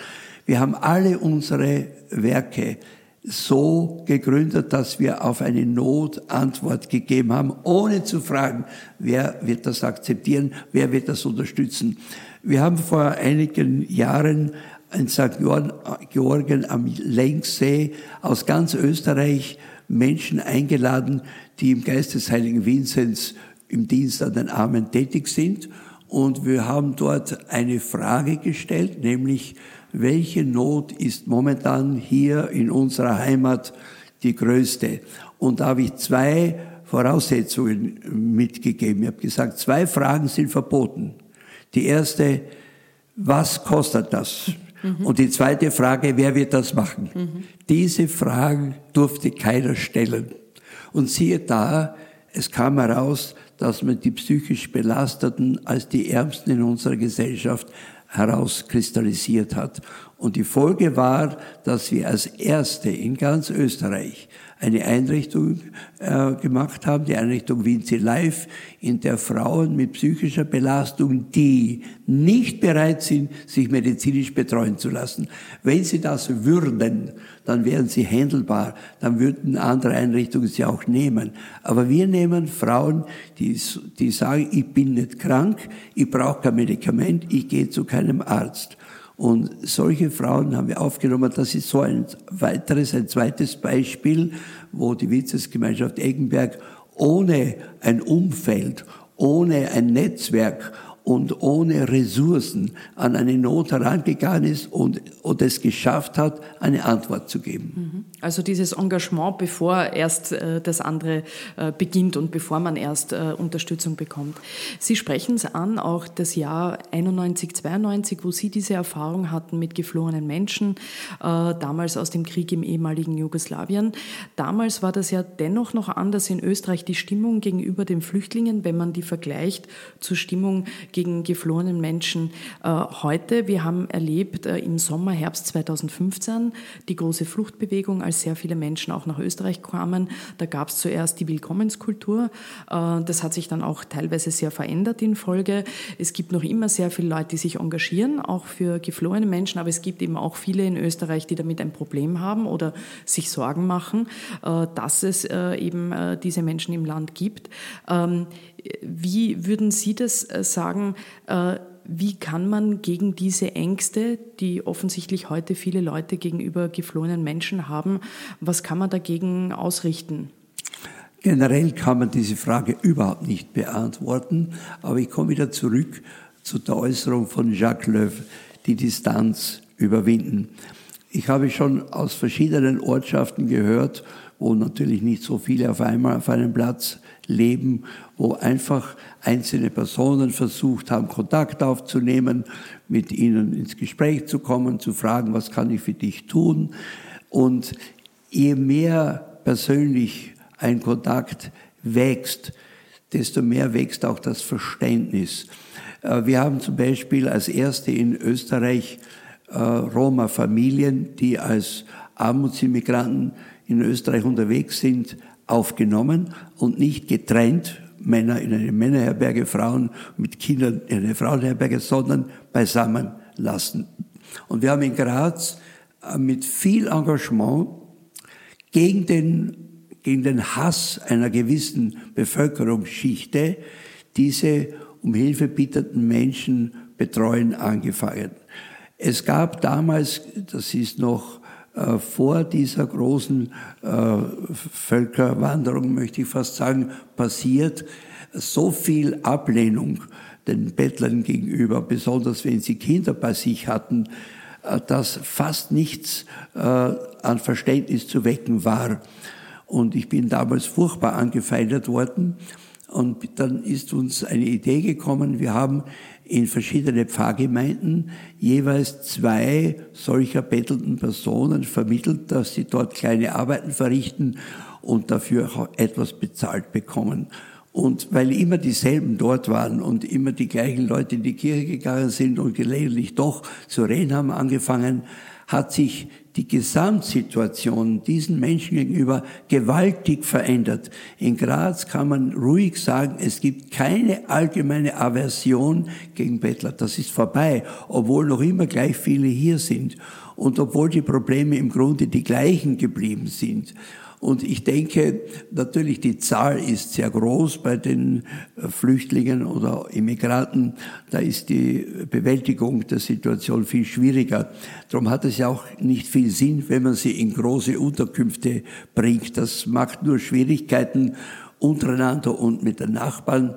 Wir haben alle unsere Werke so gegründet, dass wir auf eine Not Antwort gegeben haben, ohne zu fragen, wer wird das akzeptieren, wer wird das unterstützen. Wir haben vor einigen Jahren in St. Georgen am Lenksee aus ganz Österreich Menschen eingeladen, die im Geist des Heiligen Vinzenz im Dienst an den Armen tätig sind. Und wir haben dort eine Frage gestellt, nämlich, welche Not ist momentan hier in unserer Heimat die größte? Und da habe ich zwei Voraussetzungen mitgegeben. Ich habe gesagt, zwei Fragen sind verboten. Die erste, was kostet das? Mhm. Und die zweite Frage, wer wird das machen? Mhm. Diese Fragen durfte keiner stellen. Und siehe da, es kam heraus, dass man die psychisch Belasteten als die Ärmsten in unserer Gesellschaft herauskristallisiert hat. Und die Folge war, dass wir als Erste in ganz Österreich eine Einrichtung äh, gemacht haben, die Einrichtung Vinci Life, in der Frauen mit psychischer Belastung, die nicht bereit sind, sich medizinisch betreuen zu lassen, wenn sie das würden, dann wären sie händelbar, dann würden andere Einrichtungen sie auch nehmen. Aber wir nehmen Frauen, die, die sagen, ich bin nicht krank, ich brauche kein Medikament, ich gehe zu keinem Arzt. Und solche Frauen haben wir aufgenommen. Das ist so ein weiteres, ein zweites Beispiel, wo die Witzesgemeinschaft Eggenberg ohne ein Umfeld, ohne ein Netzwerk und ohne Ressourcen an eine Not herangegangen ist und, und es geschafft hat, eine Antwort zu geben. Also dieses Engagement, bevor erst äh, das andere äh, beginnt und bevor man erst äh, Unterstützung bekommt. Sie sprechen es an, auch das Jahr 91, 92, wo Sie diese Erfahrung hatten mit geflohenen Menschen, damals aus dem Krieg im ehemaligen Jugoslawien. Damals war das ja dennoch noch anders in Österreich, die Stimmung gegenüber den Flüchtlingen, wenn man die vergleicht zur Stimmung gegen geflohenen Menschen heute. Wir haben erlebt im Sommer, Herbst 2015 die große Fluchtbewegung, als sehr viele Menschen auch nach Österreich kamen. Da gab es zuerst die Willkommenskultur. Äh, das hat sich dann auch teilweise sehr verändert in Folge. Es gibt noch immer sehr viele Leute, die sich engagieren, auch für geflohene Menschen, aber es gibt eben auch viele in Österreich, die damit ein Problem haben oder sich Sorgen machen, äh, dass es äh, eben diese Menschen im Land gibt. Ähm, wie würden Sie das sagen? Wie kann man gegen diese Ängste, die offensichtlich heute viele Leute gegenüber geflohenen Menschen haben, was kann man dagegen ausrichten? Generell kann man diese Frage überhaupt nicht beantworten, aber ich komme wieder zurück zu der Äußerung von Jacques Löw, die Distanz überwinden. Ich habe schon aus verschiedenen Ortschaften gehört, wo natürlich nicht so viele auf einmal auf einem Platz leben, wo einfach einzelne Personen versucht haben, Kontakt aufzunehmen, mit ihnen ins Gespräch zu kommen, zu fragen, was kann ich für dich tun. Und je mehr persönlich ein Kontakt wächst, desto mehr wächst auch das Verständnis. Äh, wir haben zum Beispiel als erste in Österreich äh, Roma-Familien, die als Armutsimigranten in Österreich unterwegs sind, aufgenommen und nicht getrennt, Männer in eine Männerherberge, Frauen mit Kindern in eine Frauenherberge, sondern beisammen lassen. Und wir haben in Graz äh, mit viel Engagement gegen den, gegen den Hass einer gewissen Bevölkerungsschichte diese um Hilfe bittenden Menschen betreuen angefangen. Es gab damals, das ist noch äh, vor dieser großen äh, Völkerwanderung, möchte ich fast sagen, passiert, so viel Ablehnung den Bettlern gegenüber, besonders wenn sie Kinder bei sich hatten, äh, dass fast nichts an Verständnis zu wecken war. Und ich bin damals furchtbar angefeindet worden. Und dann ist uns eine Idee gekommen, wir haben in verschiedene Pfarrgemeinden jeweils zwei solcher bettelnden Personen vermittelt, dass sie dort kleine Arbeiten verrichten und dafür auch etwas bezahlt bekommen. Und weil immer dieselben dort waren und immer die gleichen Leute in die Kirche gegangen sind und gelegentlich doch zu reden haben angefangen, hat sich die Gesamtsituation diesen Menschen gegenüber gewaltig verändert. In Graz kann man ruhig sagen, es gibt keine allgemeine Aversion gegen Bettler. Das ist vorbei, obwohl noch immer gleich viele hier sind und obwohl die Probleme im Grunde die gleichen geblieben sind. Und ich denke, natürlich die Zahl ist sehr groß bei den äh, Flüchtlingen oder Immigranten. Da ist die Bewältigung der Situation viel schwieriger. Darum hat es ja auch nicht viel Sinn, wenn man sie in große Unterkünfte bringt. Das macht nur Schwierigkeiten untereinander und mit den Nachbarn.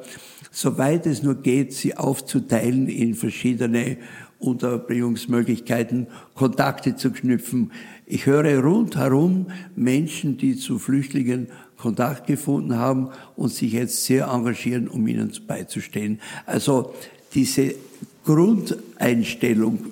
Soweit es nur geht, sie aufzuteilen in verschiedene Unterbringungsmöglichkeiten, Kontakte zu knüpfen. Ich höre rundherum Menschen, die zu Flüchtlingen Kontakt gefunden haben und sich jetzt sehr engagieren, um ihnen beizustehen. Also diese Grundeinstellung,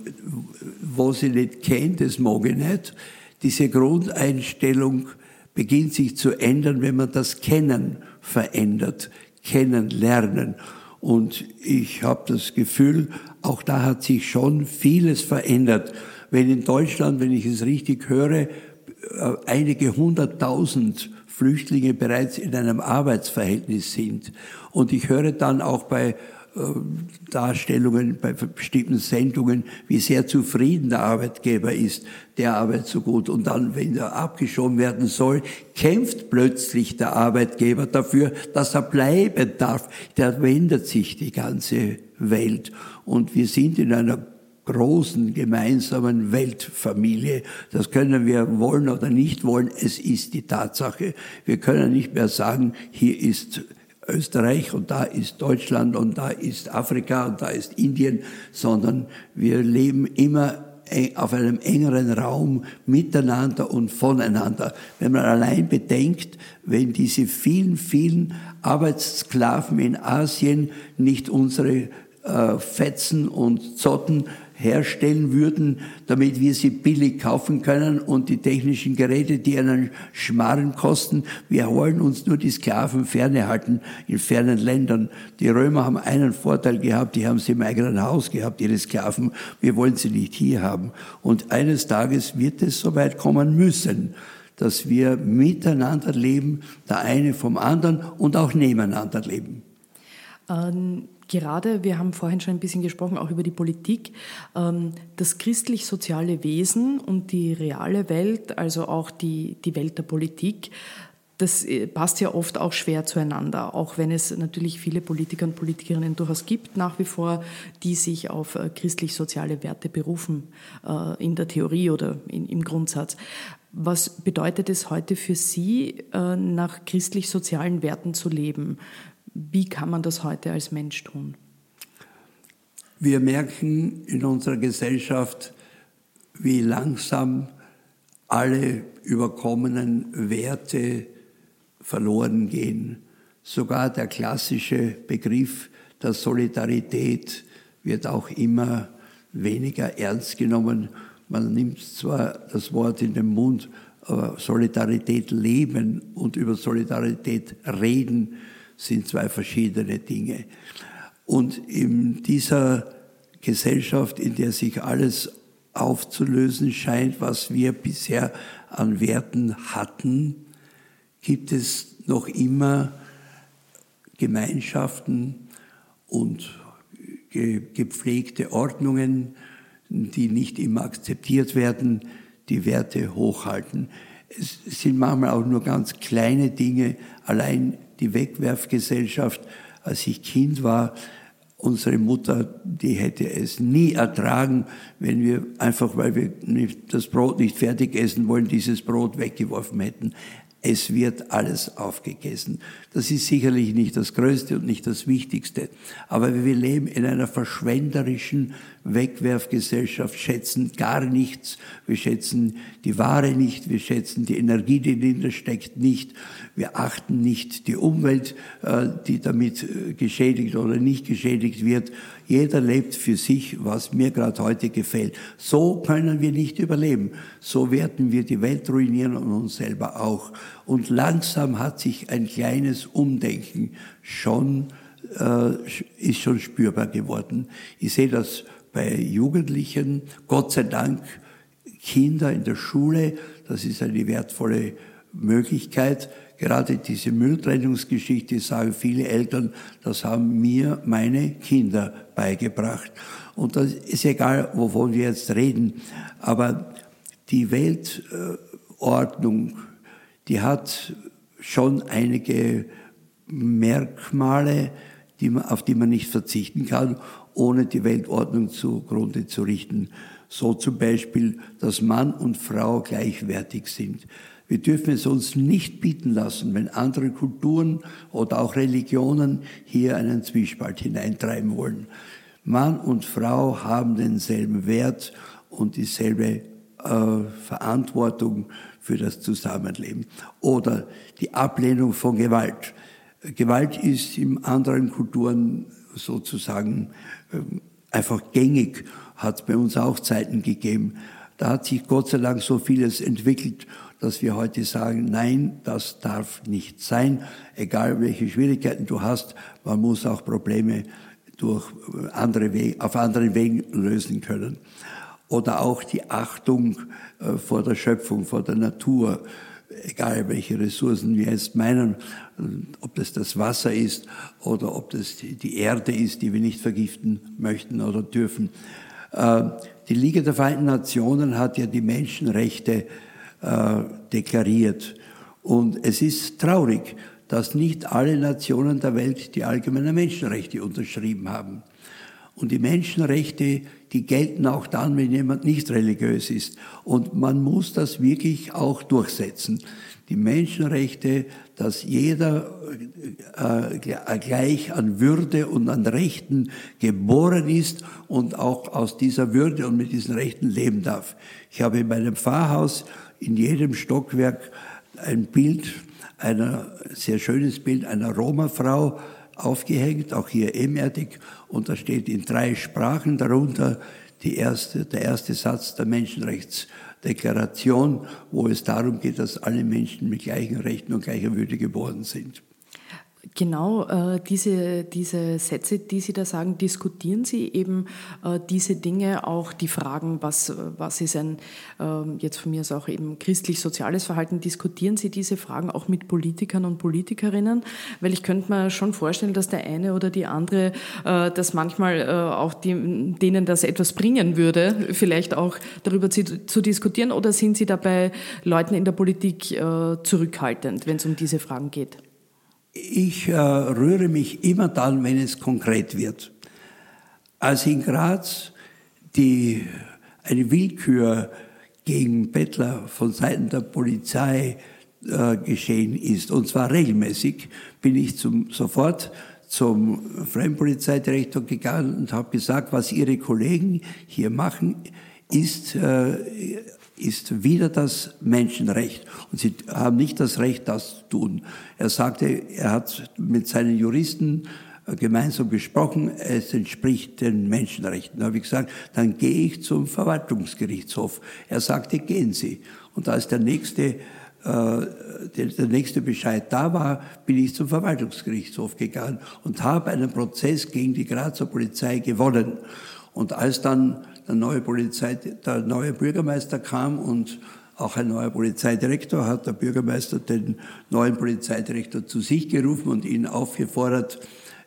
wo sie nicht kennt, das mag ich nicht. Diese Grundeinstellung beginnt sich zu ändern, wenn man das Kennen verändert, kennenlernen. Und ich habe das Gefühl, auch da hat sich schon vieles verändert. Wenn in Deutschland, wenn ich es richtig höre, äh, einige hunderttausend Flüchtlinge bereits in einem Arbeitsverhältnis sind. Und ich höre dann auch bei äh, Darstellungen, bei bestimmten Sendungen, wie sehr zufrieden der Arbeitgeber ist, der arbeitet so gut. Und dann, wenn er abgeschoben werden soll, kämpft plötzlich der Arbeitgeber dafür, dass er bleiben darf. Da wendet sich die ganze Welt. Und wir sind in einer großen gemeinsamen Weltfamilie. Das können wir wollen oder nicht wollen. Es ist die Tatsache. Wir können nicht mehr sagen, hier ist Österreich und da ist Deutschland und da ist Afrika und da ist Indien, sondern wir leben immer auf einem engeren Raum miteinander und voneinander. Wenn man allein bedenkt, wenn diese vielen, vielen Arbeitssklaven in Asien nicht unsere äh, Fetzen und Zotten herstellen würden, damit wir sie billig kaufen können und die technischen Geräte, die einen Schmarren kosten. Wir wollen uns nur die Sklaven ferne halten in fernen Ländern. Die Römer haben einen Vorteil gehabt, die haben sie im eigenen Haus gehabt, ihre Sklaven. Wir wollen sie nicht hier haben. Und eines Tages wird es soweit kommen müssen, dass wir miteinander leben, der eine vom anderen und auch nebeneinander leben. Ähm Gerade, wir haben vorhin schon ein bisschen gesprochen, auch über die Politik, ähm, das christlich-soziale Wesen und die reale Welt, also auch die, die Welt der Politik, das äh, passt ja oft auch schwer zueinander, auch wenn es natürlich viele Politiker und Politikerinnen durchaus gibt, nach wie vor, die sich auf äh, christlich-soziale Werte berufen, äh, in der Theorie oder im Grundsatz. Was bedeutet es heute für Sie, nach christlich-sozialen Werten zu leben? Wie kann man das heute als Mensch tun? Wir merken in unserer Gesellschaft, wie langsam alle überkommenen Werte verloren gehen. Sogar der klassische Begriff der Solidarität wird auch immer weniger ernst genommen. Man nimmt zwar das Wort in den Mund, aber Solidarität leben und über Solidarität reden sind zwei verschiedene Dinge. Und in dieser Gesellschaft, in der sich alles aufzulösen scheint, was wir bisher an Werten hatten, gibt es noch immer Gemeinschaften und gepflegte Ordnungen, die nicht immer akzeptiert werden, die Werte hochhalten. Es sind manchmal auch nur ganz kleine Dinge, allein die Wegwerfgesellschaft, als ich Kind war, unsere Mutter, die hätte es nie ertragen, wenn wir einfach, weil wir das Brot nicht fertig essen wollen, dieses Brot weggeworfen hätten es wird alles aufgegessen. Das ist sicherlich nicht das Größte und nicht das Wichtigste. Aber wir leben in einer verschwenderischen Wegwerfgesellschaft, schätzen gar nichts. Wir schätzen die Ware nicht, wir schätzen die Energie, die dahinter steckt, nicht. Wir achten nicht die Umwelt, äh, die damit äh, geschädigt oder nicht geschädigt wird. Jeder lebt für sich, was mir gerade heute gefällt. So können wir nicht überleben. So werden wir die Welt ruinieren und uns selber auch. Und langsam hat sich ein kleines Umdenken schon, äh, ist schon spürbar geworden. Ich sehe das bei Jugendlichen, Gott sei Dank, Kinder in der Schule, das ist eine wertvolle Möglichkeit, Gerade diese Mülltrennungsgeschichte sagen viele Eltern, das haben mir meine Kinder beigebracht. Und das ist egal, wovon wir jetzt reden. Aber die Weltordnung, die hat schon einige Merkmale, die man, auf die man nicht verzichten kann, ohne die Weltordnung zugrunde zu richten. So zum Beispiel, dass Mann und Frau gleichwertig sind. Wir dürfen es uns nicht bieten lassen, wenn andere Kulturen oder auch Religionen hier einen Zwiespalt hineintreiben wollen. Mann und Frau haben denselben Wert und dieselbe äh, Verantwortung für das Zusammenleben. Oder die Ablehnung von Gewalt. Gewalt ist in anderen Kulturen sozusagen äh, einfach gängig, hat bei uns auch Zeiten gegeben. Da hat sich Gott sei Dank so vieles entwickelt dass wir heute sagen, nein, das darf nicht sein, egal welche Schwierigkeiten du hast, man muss auch Probleme durch andere Wege, auf anderen Wegen lösen können. Oder auch die Achtung äh, vor der Schöpfung, vor der Natur, egal welche Ressourcen wir jetzt meinen, ob das das Wasser ist oder ob das die Erde ist, die wir nicht vergiften möchten oder dürfen. Äh, die Liga der Vereinten Nationen hat ja die Menschenrechte äh, deklariert. Und es ist traurig, dass nicht alle Nationen der Welt die allgemeinen Menschenrechte unterschrieben haben. Und die Menschenrechte, die gelten auch dann, wenn jemand nicht religiös ist. Und man muss das wirklich auch durchsetzen. Die Menschenrechte, dass jeder äh, gleich an Würde und an Rechten geboren ist und auch aus dieser Würde und mit diesen Rechten leben darf. Ich habe in meinem Pfarrhaus in jedem Stockwerk ein Bild, einer sehr schönes Bild einer Roma-Frau aufgehängt, auch hier ebenerdig, und da steht in drei Sprachen darunter die erste, der erste Satz der Menschenrechtsdeklaration, wo es darum geht, dass alle Menschen mit gleichen Rechten und gleicher Würde geboren sind. Genau, äh, diese, diese Sätze, die Sie da sagen, diskutieren Sie eben äh, diese Dinge, auch die Fragen, was, was ist ein, äh, jetzt von mir aus auch eben christlich-soziales Verhalten, diskutieren Sie diese Fragen auch mit Politikern und Politikerinnen? Weil ich könnte mir schon vorstellen, dass der eine oder die andere äh, das manchmal äh, auch die, denen das etwas bringen würde, vielleicht auch darüber zu, zu diskutieren, oder sind Sie dabei Leuten in der Politik äh, zurückhaltend, wenn es um diese Fragen geht? Ich äh, rühre mich immer dann, wenn es konkret wird. Als in Graz die, eine Willkür gegen Bettler von Seiten der Polizei äh, geschehen ist, und zwar regelmäßig, bin ich zum, sofort zum Fremdpolizeidirektor gegangen und habe gesagt, was Ihre Kollegen hier machen, ist äh, ist wieder das Menschenrecht. Und sie haben nicht das Recht, das zu tun. Er sagte, er hat mit seinen Juristen äh, gemeinsam gesprochen, es entspricht den Menschenrechten. Da habe ich gesagt, dann gehe ich zum Verwaltungsgerichtshof. Er sagte, gehen Sie. Und als der nächste, äh, der, der nächste Bescheid da war, bin ich zum Verwaltungsgerichtshof gegangen und habe einen Prozess gegen die Grazer Polizei gewonnen. Und als dann der neue Polizei, der neue Bürgermeister kam und auch ein neuer Polizeidirektor hat der Bürgermeister den neuen Polizeidirektor zu sich gerufen und ihn aufgefordert,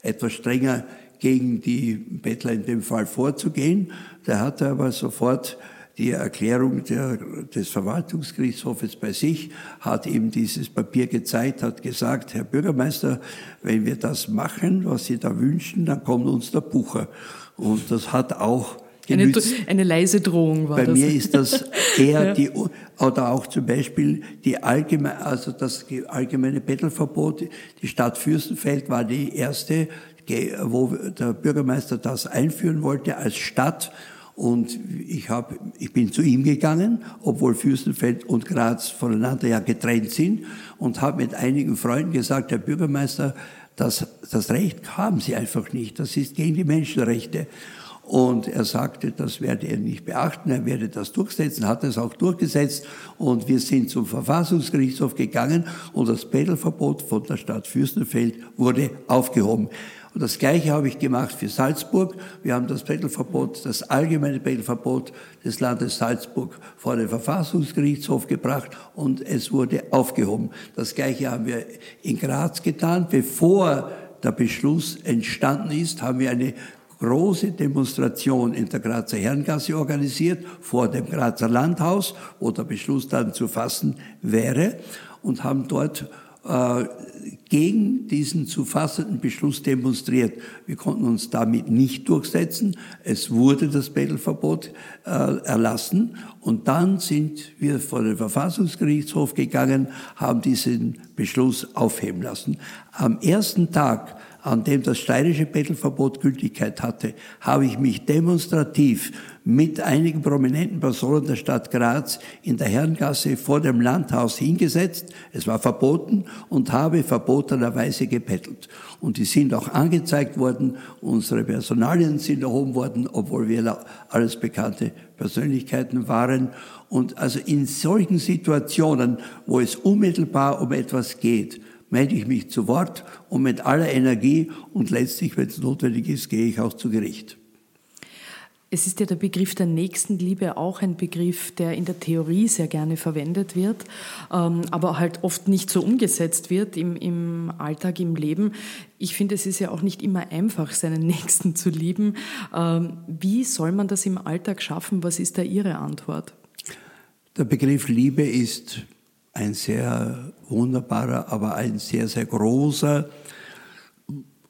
etwas strenger gegen die Bettler in dem Fall vorzugehen. Der hatte aber sofort die Erklärung der, des Verwaltungsgerichtshofes bei sich, hat ihm dieses Papier gezeigt, hat gesagt, Herr Bürgermeister, wenn wir das machen, was Sie da wünschen, dann kommt uns der Bucher. Und das hat auch eine, eine, leise Drohung war Bei das. mir ist das eher ja. die, oder auch zum Beispiel die allgemeine, also das allgemeine Bettelverbot. Die Stadt Fürstenfeld war die erste, wo der Bürgermeister das einführen wollte als Stadt. Und ich, hab, ich bin zu ihm gegangen, obwohl Fürstenfeld und Graz voneinander ja getrennt sind, und habe mit einigen Freunden gesagt, Herr Bürgermeister, das, das Recht haben Sie einfach nicht. Das ist gegen die Menschenrechte. Und er sagte, das werde er nicht beachten, er werde das durchsetzen, hat es auch durchgesetzt. Und wir sind zum Verfassungsgerichtshof gegangen und das Pedalverbot von der Stadt Fürstenfeld wurde aufgehoben. Und das Gleiche habe ich gemacht für Salzburg. Wir haben das Pedalverbot, das allgemeine Pedalverbot des Landes Salzburg vor den Verfassungsgerichtshof gebracht und es wurde aufgehoben. Das Gleiche haben wir in Graz getan. Bevor der Beschluss entstanden ist, haben wir eine große Demonstration in der Grazer Herrengasse organisiert, vor dem Grazer Landhaus, wo der Beschluss dann zu fassen wäre, und haben dort äh, gegen diesen zu fassenden Beschluss demonstriert. Wir konnten uns damit nicht durchsetzen. Es wurde das Bettelverbot äh, erlassen und dann sind wir vor den Verfassungsgerichtshof gegangen, haben diesen Beschluss aufheben lassen. Am ersten Tag an dem das steirische Bettelverbot Gültigkeit hatte, habe ich mich demonstrativ mit einigen prominenten Personen der Stadt Graz in der Herrengasse vor dem Landhaus hingesetzt. Es war verboten und habe verbotenerweise gebettelt. Und die sind auch angezeigt worden. Unsere Personalien sind erhoben worden, obwohl wir alles bekannte Persönlichkeiten waren. Und also in solchen Situationen, wo es unmittelbar um etwas geht, melde ich mich zu Wort und mit aller Energie und letztlich, wenn es notwendig ist, gehe ich auch zu Gericht. Es ist ja der Begriff der Nächstenliebe auch ein Begriff, der in der Theorie sehr gerne verwendet wird, ähm, aber halt oft nicht so umgesetzt wird im, im Alltag, im Leben. Ich finde, es ist ja auch nicht immer einfach, seinen Nächsten zu lieben. Ähm, wie soll man das im Alltag schaffen? Was ist da Ihre Antwort? Der Begriff Liebe ist ein sehr wunderbarer, aber ein sehr, sehr großer.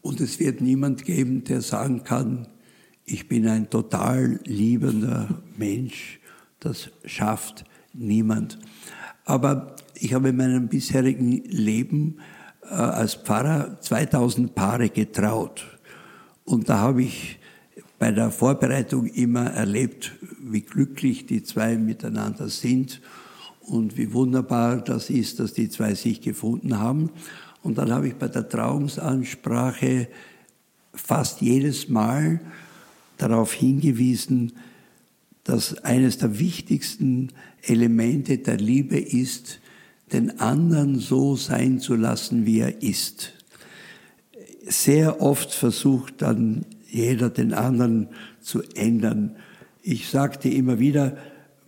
Und es wird niemand geben, der sagen kann, ich bin ein total liebender Mensch. Das schafft niemand. Aber ich habe in meinem bisherigen Leben äh, als Pfarrer 2000 Paare getraut. Und da habe ich bei der Vorbereitung immer erlebt, wie glücklich die zwei miteinander sind und wie wunderbar das ist, dass die zwei sich gefunden haben. Und dann habe ich bei der Trauungsansprache fast jedes Mal darauf hingewiesen, dass eines der wichtigsten Elemente der Liebe ist, den anderen so sein zu lassen, wie er ist. Sehr oft versucht dann jeder den anderen zu ändern. Ich sagte immer wieder,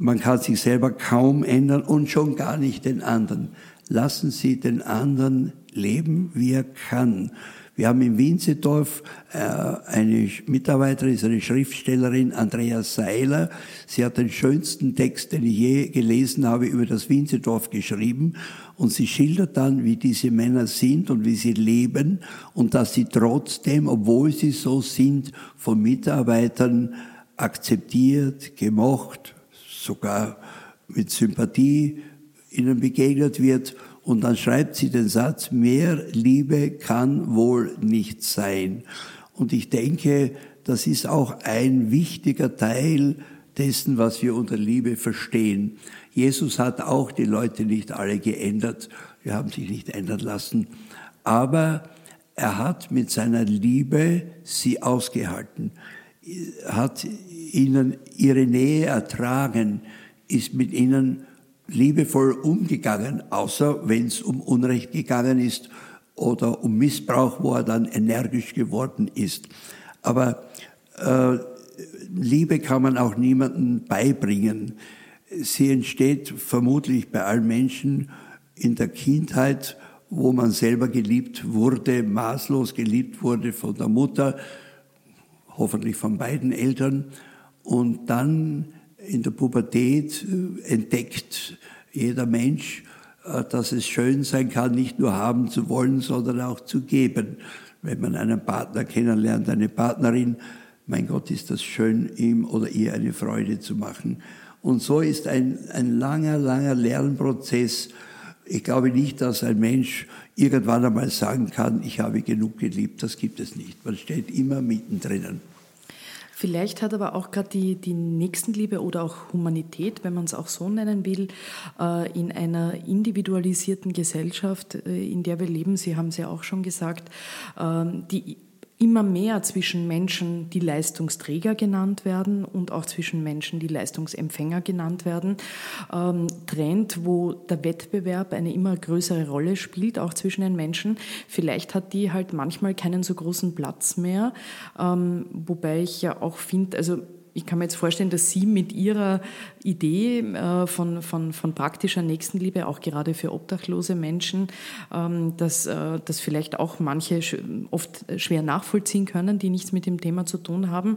man kann sich selber kaum ändern und schon gar nicht den anderen. Lassen Sie den anderen leben, wie er kann. Wir haben in Winzedorf äh, eine Mitarbeiterin, ist eine Schriftstellerin, Andrea Seiler. Sie hat den schönsten Text, den ich je gelesen habe, über das Winzedorf geschrieben. Und sie schildert dann, wie diese Männer sind und wie sie leben und dass sie trotzdem, obwohl sie so sind, von Mitarbeitern akzeptiert, gemocht, sogar mit Sympathie ihnen begegnet wird und dann schreibt sie den Satz, mehr Liebe kann wohl nicht sein. Und ich denke, das ist auch ein wichtiger Teil dessen, was wir unter Liebe verstehen. Jesus hat auch die Leute nicht alle geändert. Wir haben sich nicht ändern lassen. Aber er hat mit seiner Liebe sie ausgehalten, hat ihnen ihre Nähe ertragen, ist mit ihnen liebevoll umgegangen, außer wenn es um Unrecht gegangen ist oder um Missbrauch, wo er dann energisch geworden ist. Aber äh, Liebe kann man auch niemandem beibringen. Sie entsteht vermutlich bei allen Menschen in der Kindheit, wo man selber geliebt wurde, maßlos geliebt wurde von der Mutter, hoffentlich von beiden Eltern. Und dann in der Pubertät äh, entdeckt jeder Mensch, äh, dass es schön sein kann, nicht nur haben zu wollen, sondern auch zu geben. Wenn man einen Partner kennenlernt, eine Partnerin, mein Gott, ist das schön, ihm oder ihr eine Freude zu machen. Und so ist ein, ein langer, langer Lernprozess. Ich glaube nicht, dass ein Mensch irgendwann einmal sagen kann, ich habe genug geliebt. Das gibt es nicht. Man steht immer mittendrin. Vielleicht hat aber auch gerade die, die Nächstenliebe oder auch Humanität, wenn man es auch so nennen will, äh, in einer individualisierten Gesellschaft, äh, in der wir leben, Sie haben es ja auch schon gesagt, ähm, die immer mehr zwischen Menschen, die Leistungsträger genannt werden und auch zwischen Menschen, die Leistungsempfänger genannt werden, ähm, trennt, wo der Wettbewerb eine immer größere Rolle spielt, auch zwischen den Menschen. Vielleicht hat die halt manchmal keinen so großen Platz mehr, ähm, wobei ich ja auch finde, also ich kann mir jetzt vorstellen, dass Sie mit Ihrer Idee äh, von, von, von praktischer Nächstenliebe, auch gerade für obdachlose Menschen, ähm, dass äh, das vielleicht auch manche oft schwer nachvollziehen können, die nichts mit dem Thema zu tun haben.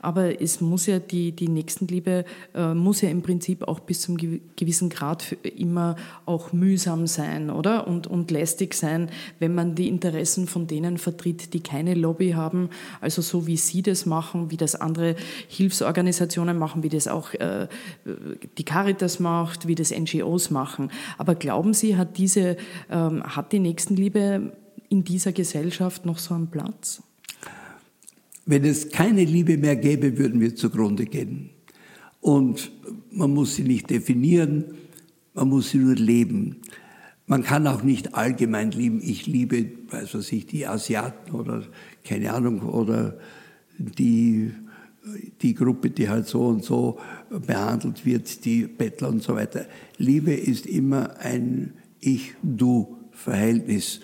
Aber es muss ja die, die Nächstenliebe äh, muss ja im Prinzip auch bis zum gewissen Grad immer auch mühsam sein, oder? Und, und lästig sein, wenn man die Interessen von denen vertritt, die keine Lobby haben, also so wie Sie das machen, wie das andere Hilfsorganisationen machen, wie das auch die Caritas macht, wie das NGOs machen. Aber glauben Sie, hat, diese, ähm, hat die Nächstenliebe in dieser Gesellschaft noch so einen Platz? Wenn es keine Liebe mehr gäbe, würden wir zugrunde gehen. Und man muss sie nicht definieren, man muss sie nur leben. Man kann auch nicht allgemein lieben. Ich liebe, weiß was ich, die Asiaten oder keine Ahnung, oder die die Gruppe, die halt so und so behandelt wird, die Bettler und so weiter. Liebe ist immer ein Ich-Du-Verhältnis.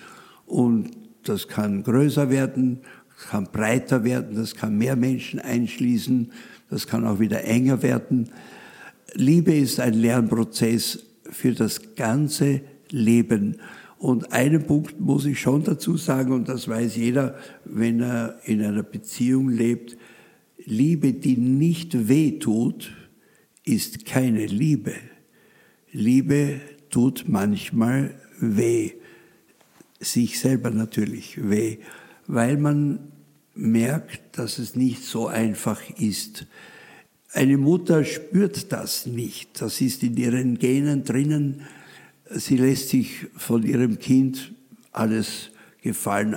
Und das kann größer werden, kann breiter werden, das kann mehr Menschen einschließen, das kann auch wieder enger werden. Liebe ist ein Lernprozess für das ganze Leben. Und einen Punkt muss ich schon dazu sagen, und das weiß jeder, wenn er in einer Beziehung lebt, Liebe, die nicht weh tut, ist keine Liebe. Liebe tut manchmal weh, sich selber natürlich weh, weil man merkt, dass es nicht so einfach ist. Eine Mutter spürt das nicht. Das ist in ihren Genen drinnen. Sie lässt sich von ihrem Kind alles gefallen,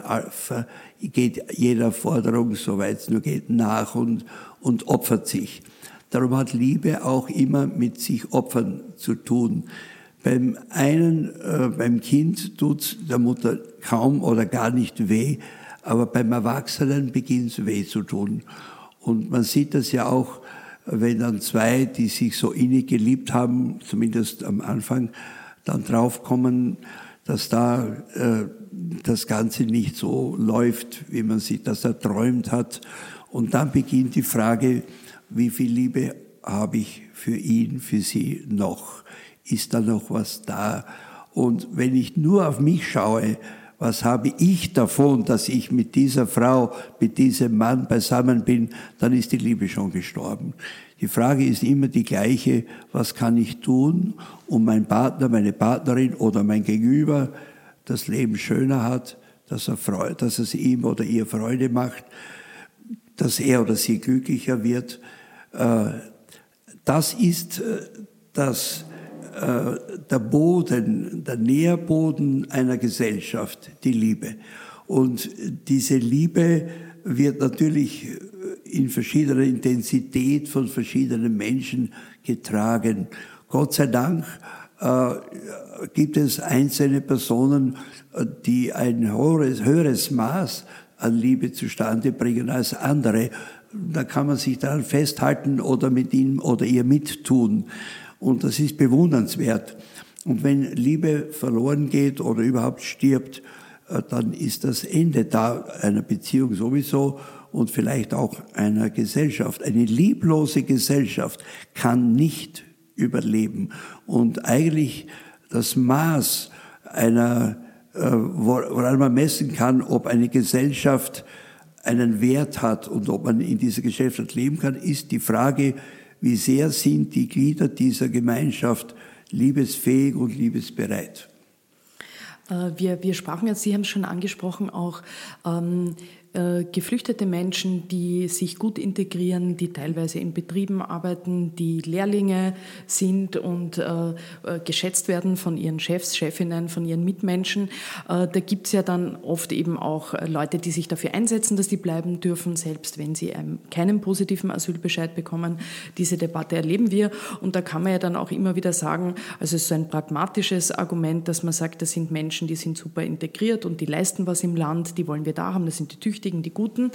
geht jeder Forderung, soweit es nur geht, nach und, und opfert sich. Darum hat Liebe auch immer mit sich opfern zu tun. Beim einen, äh, beim Kind tut der Mutter kaum oder gar nicht weh, aber beim Erwachsenen beginnt es weh zu tun. Und man sieht das ja auch, wenn dann zwei, die sich so innig geliebt haben, zumindest am Anfang, dann draufkommen, dass da äh, das Ganze nicht so läuft, wie man sich das erträumt hat. Und dann beginnt die Frage, wie viel Liebe habe ich für ihn, für sie noch? Ist da noch was da? Und wenn ich nur auf mich schaue, was habe ich davon, dass ich mit dieser Frau, mit diesem Mann beisammen bin, dann ist die Liebe schon gestorben. Die Frage ist immer die gleiche, was kann ich tun, um mein Partner, meine Partnerin oder mein Gegenüber das Leben schöner hat, dass, er Freude, dass es ihm oder ihr Freude macht, dass er oder sie glücklicher wird. Äh, das ist äh, das, äh, der Boden, der Nährboden einer Gesellschaft, die Liebe. Und diese Liebe wird natürlich in verschiedener Intensität von verschiedenen Menschen getragen. Gott sei Dank gibt es einzelne Personen, äh, die ein höheres, höheres Maß an Liebe zustande bringen als andere. Da kann man sich daran festhalten oder mit ihm oder ihr mittun. Und das ist bewundernswert. Und wenn Liebe verloren geht oder überhaupt stirbt, äh, dann ist das Ende da einer Beziehung sowieso und vielleicht auch einer Gesellschaft. Eine lieblose Gesellschaft kann nicht überleben. Und eigentlich das Maß einer, äh, woran man messen kann, ob eine Gesellschaft einen Wert hat und ob man in dieser Gesellschaft leben kann, ist die Frage, wie sehr sind die Glieder dieser Gemeinschaft liebesfähig und liebesbereit. Äh, wir, wir sprachen jetzt, Sie haben es schon angesprochen, auch ähm, äh, geflüchtete Menschen, die sich gut integrieren, die teilweise in Betrieben arbeiten, die Lehrlinge sind und äh, äh geschätzt werden von ihren Chefs, Chefinnen, von ihren Mitmenschen. Da gibt es ja dann oft eben auch Leute, die sich dafür einsetzen, dass die bleiben dürfen, selbst wenn sie einen, keinen positiven Asylbescheid bekommen. Diese Debatte erleben wir und da kann man ja dann auch immer wieder sagen, also es ist so ein pragmatisches Argument, dass man sagt, das sind Menschen, die sind super integriert und die leisten was im Land, die wollen wir da haben, das sind die Tüchtigen Tüchtigen, die Guten.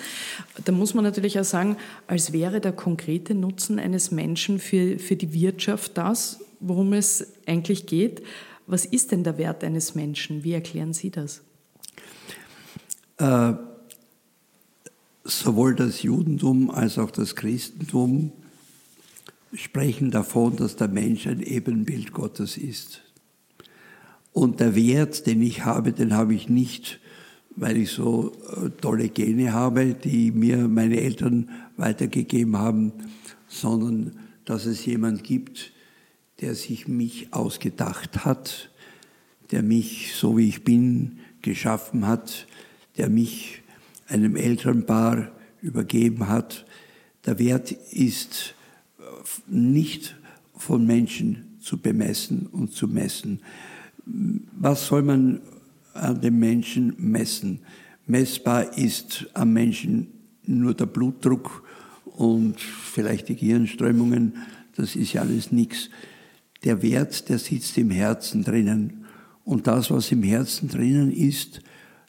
Da muss man natürlich auch sagen, als wäre der konkrete Nutzen eines Menschen für, für die Wirtschaft das, worum es eigentlich geht. Was ist denn der Wert eines Menschen? Wie erklären Sie das? Äh, sowohl das Judentum als auch das Christentum sprechen davon, dass der Mensch ein Ebenbild Gottes ist. Und der Wert, den ich habe, den habe ich nicht weil ich so äh, tolle Gene habe, die mir meine Eltern weitergegeben haben, sondern dass es jemand gibt, der sich mich ausgedacht hat, der mich, so wie ich bin, geschaffen hat, der mich einem Elternpaar übergeben hat. Der Wert ist äh, nicht von Menschen zu bemessen und zu messen. Was soll man an dem Menschen messen. Messbar ist am Menschen nur der Blutdruck und vielleicht die Gehirnströmungen, das ist ja alles nichts. Der Wert, der sitzt im Herzen drinnen. Und das, was im Herzen drinnen ist,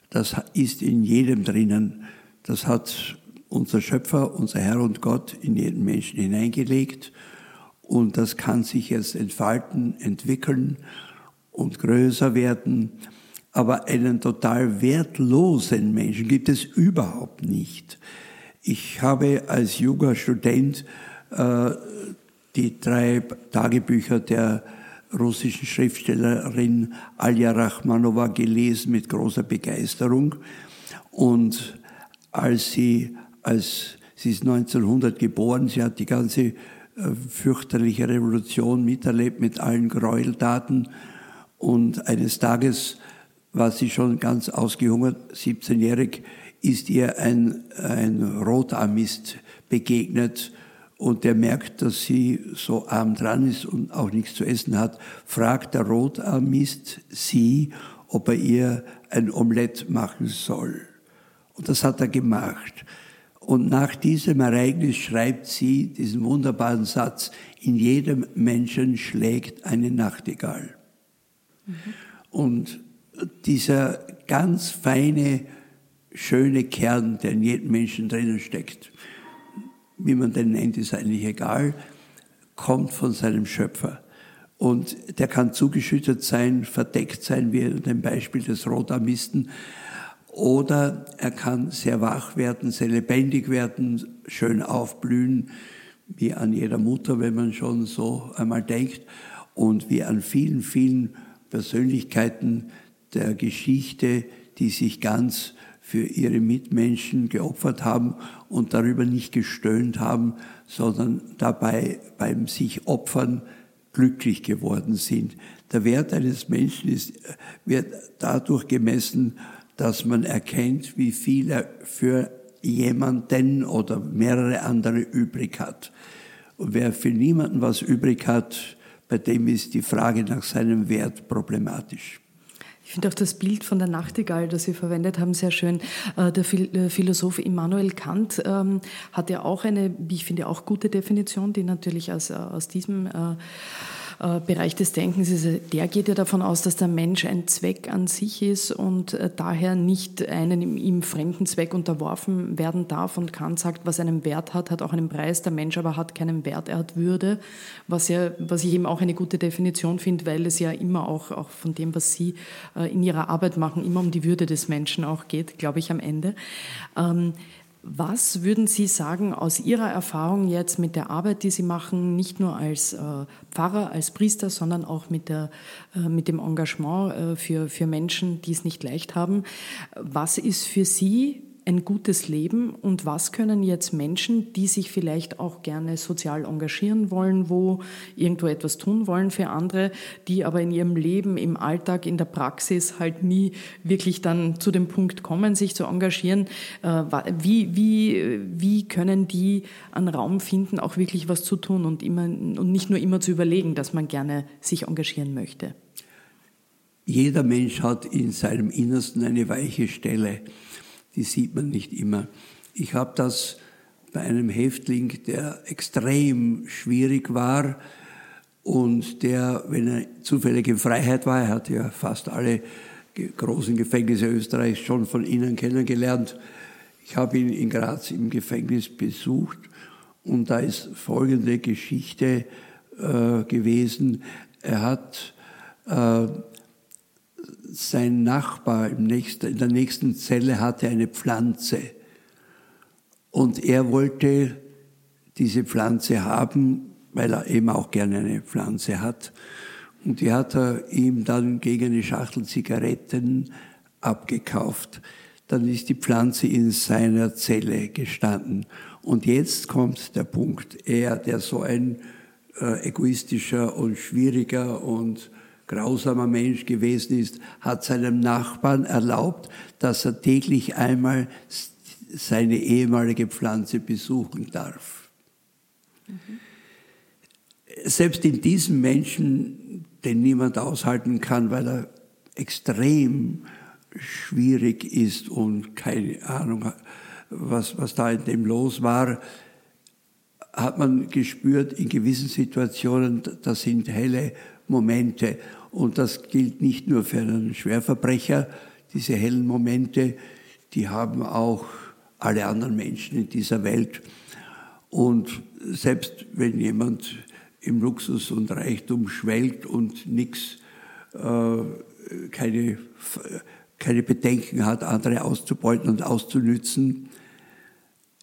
das ist in jedem drinnen. Das hat unser Schöpfer, unser Herr und Gott in jeden Menschen hineingelegt. Und das kann sich jetzt entfalten, entwickeln und größer werden. Aber einen total wertlosen Menschen gibt es überhaupt nicht. Ich habe als junger Student äh, die drei Tagebücher der russischen Schriftstellerin Alja Rachmanova gelesen mit großer Begeisterung. Und als sie, als sie ist 1900 geboren, sie hat die ganze äh, fürchterliche Revolution miterlebt mit allen Gräueltaten. Und eines Tages war sie schon ganz ausgehungert, 17-jährig, ist ihr ein, ein Rotarmist begegnet und der merkt, dass sie so arm dran ist und auch nichts zu essen hat, fragt der Rotarmist sie, ob er ihr ein Omelett machen soll. Und das hat er gemacht. Und nach diesem Ereignis schreibt sie diesen wunderbaren Satz, in jedem Menschen schlägt eine Nachtigall. Mhm. Und dieser ganz feine, schöne Kern, der in jedem Menschen drinnen steckt, wie man den nennt, ist eigentlich egal, kommt von seinem Schöpfer. Und der kann zugeschüttet sein, verdeckt sein, wie in dem Beispiel des Rotamisten, oder er kann sehr wach werden, sehr lebendig werden, schön aufblühen, wie an jeder Mutter, wenn man schon so einmal denkt, und wie an vielen, vielen Persönlichkeiten der Geschichte, die sich ganz für ihre Mitmenschen geopfert haben und darüber nicht gestöhnt haben, sondern dabei beim sich opfern glücklich geworden sind. Der Wert eines Menschen ist, wird dadurch gemessen, dass man erkennt, wie viel er für jemanden oder mehrere andere übrig hat. Und wer für niemanden was übrig hat, bei dem ist die Frage nach seinem Wert problematisch. Ich finde auch das Bild von der Nachtigall, das Sie verwendet haben, sehr schön. Äh, der Philosoph Immanuel Kant ähm, hat ja auch eine, wie ich finde, auch gute Definition, die natürlich aus, aus diesem äh, äh, Bereich des Denkens ist, der geht ja davon aus, dass der Mensch ein Zweck an sich ist und äh, daher nicht einen ihm fremden Zweck unterworfen werden darf. Und Kant sagt, was einen Wert hat, hat auch einen Preis. Der Mensch aber hat keinen Wert, er hat Würde, was, ja, was ich eben auch eine gute Definition finde, weil es ja immer auch, auch von dem, was Sie äh, in Ihrer Arbeit machen, immer um die Würde des Menschen auch geht, glaube ich, am Ende. Ähm, was würden Sie sagen aus Ihrer Erfahrung jetzt mit der Arbeit, die Sie machen, nicht nur als äh, Pfarrer, als Priester, sondern auch mit, der, äh, mit dem Engagement äh, für, für Menschen, die es nicht leicht haben? Was ist für Sie ein gutes Leben? Und was können jetzt Menschen, die sich vielleicht auch gerne sozial engagieren wollen, wo irgendwo etwas tun wollen für andere, die aber in ihrem Leben, im Alltag, in der Praxis halt nie wirklich dann zu dem Punkt kommen, sich zu engagieren, äh, wie, wie, wie können die einen Raum finden, auch wirklich was zu tun und, immer, und nicht nur immer zu überlegen, dass man gerne sich engagieren möchte? Jeder Mensch hat in seinem Innersten eine weiche Stelle die sieht man nicht immer. Ich habe das bei einem Häftling, der extrem schwierig war und der, wenn er zufällig in Freiheit war, er hat ja fast alle großen Gefängnisse Österreichs schon von Ihnen kennengelernt. Ich habe ihn in Graz im Gefängnis besucht und da ist folgende Geschichte äh, gewesen. Er hat äh, sein Nachbar im nächsten, in der nächsten Zelle hatte eine Pflanze und er wollte diese Pflanze haben, weil er eben auch gerne eine Pflanze hat. Und die hat er ihm dann gegen eine Schachtel Zigaretten abgekauft. Dann ist die Pflanze in seiner Zelle gestanden. Und jetzt kommt der Punkt. Er, der so ein äh, egoistischer und schwieriger und grausamer Mensch gewesen ist, hat seinem Nachbarn erlaubt, dass er täglich einmal seine ehemalige Pflanze besuchen darf. Mhm. Selbst in diesem Menschen, den niemand aushalten kann, weil er extrem schwierig ist und keine Ahnung, was, was da in dem los war, hat man gespürt, in gewissen Situationen, das sind helle Momente. Und das gilt nicht nur für einen Schwerverbrecher. Diese hellen Momente, die haben auch alle anderen Menschen in dieser Welt. Und selbst wenn jemand im Luxus und Reichtum schwelgt und nichts, äh, keine, keine Bedenken hat, andere auszubeuten und auszunützen,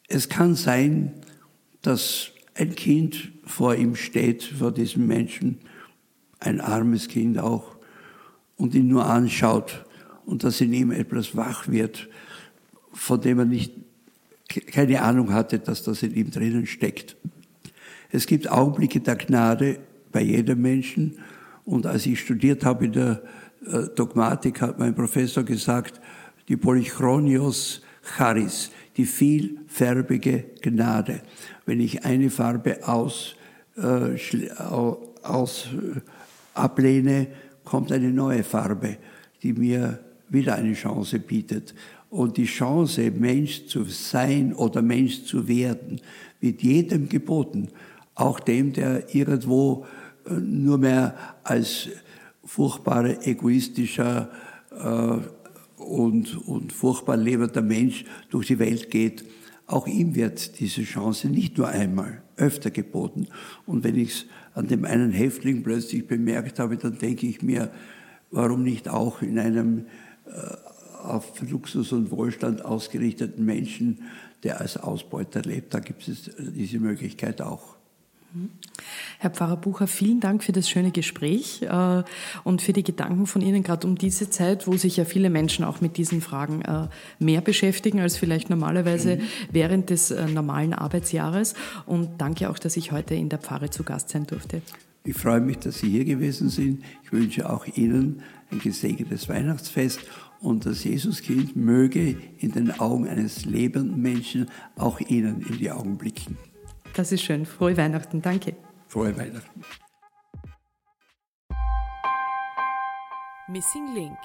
es kann sein, dass ein Kind vor ihm steht, vor diesem Menschen, ein armes Kind auch, und ihn nur anschaut und dass in ihm etwas wach wird, von dem er nicht, keine Ahnung hatte, dass das in ihm drinnen steckt. Es gibt Augenblicke der Gnade bei jedem Menschen. Und als ich studiert habe in der äh, Dogmatik, hat mein Professor gesagt, die Polychronios Charis, die vielfärbige Gnade. Wenn ich eine Farbe aus, äh, aus äh, ablehne, kommt eine neue Farbe, die mir wieder eine Chance bietet. Und die Chance, Mensch zu sein oder Mensch zu werden, wird jedem geboten. Auch dem, der irgendwo äh, nur mehr als furchtbarer, egoistischer äh, und, und furchtbar lebender Mensch durch die Welt geht. Auch ihm wird diese Chance nicht nur einmal, öfter geboten. Und wenn ich es an dem einen Häftling plötzlich bemerkt habe, dann denke ich mir, warum nicht auch in einem äh, auf Luxus und Wohlstand ausgerichteten Menschen, der als Ausbeuter lebt, da gibt es diese Möglichkeit auch. Herr Pfarrer Bucher, vielen Dank für das schöne Gespräch äh, und für die Gedanken von Ihnen, gerade um diese Zeit, wo sich ja viele Menschen auch mit diesen Fragen äh, mehr beschäftigen als vielleicht normalerweise mhm. während des äh, normalen Arbeitsjahres. Und danke auch, dass ich heute in der Pfarre zu Gast sein durfte. Ich freue mich, dass Sie hier gewesen sind. Ich wünsche auch Ihnen ein gesegnetes Weihnachtsfest und das Jesuskind möge in den Augen eines lebenden Menschen auch Ihnen in die Augen blicken. Das ist schön. Frohe Weihnachten. Danke. Frohe Weihnachten. Missing Link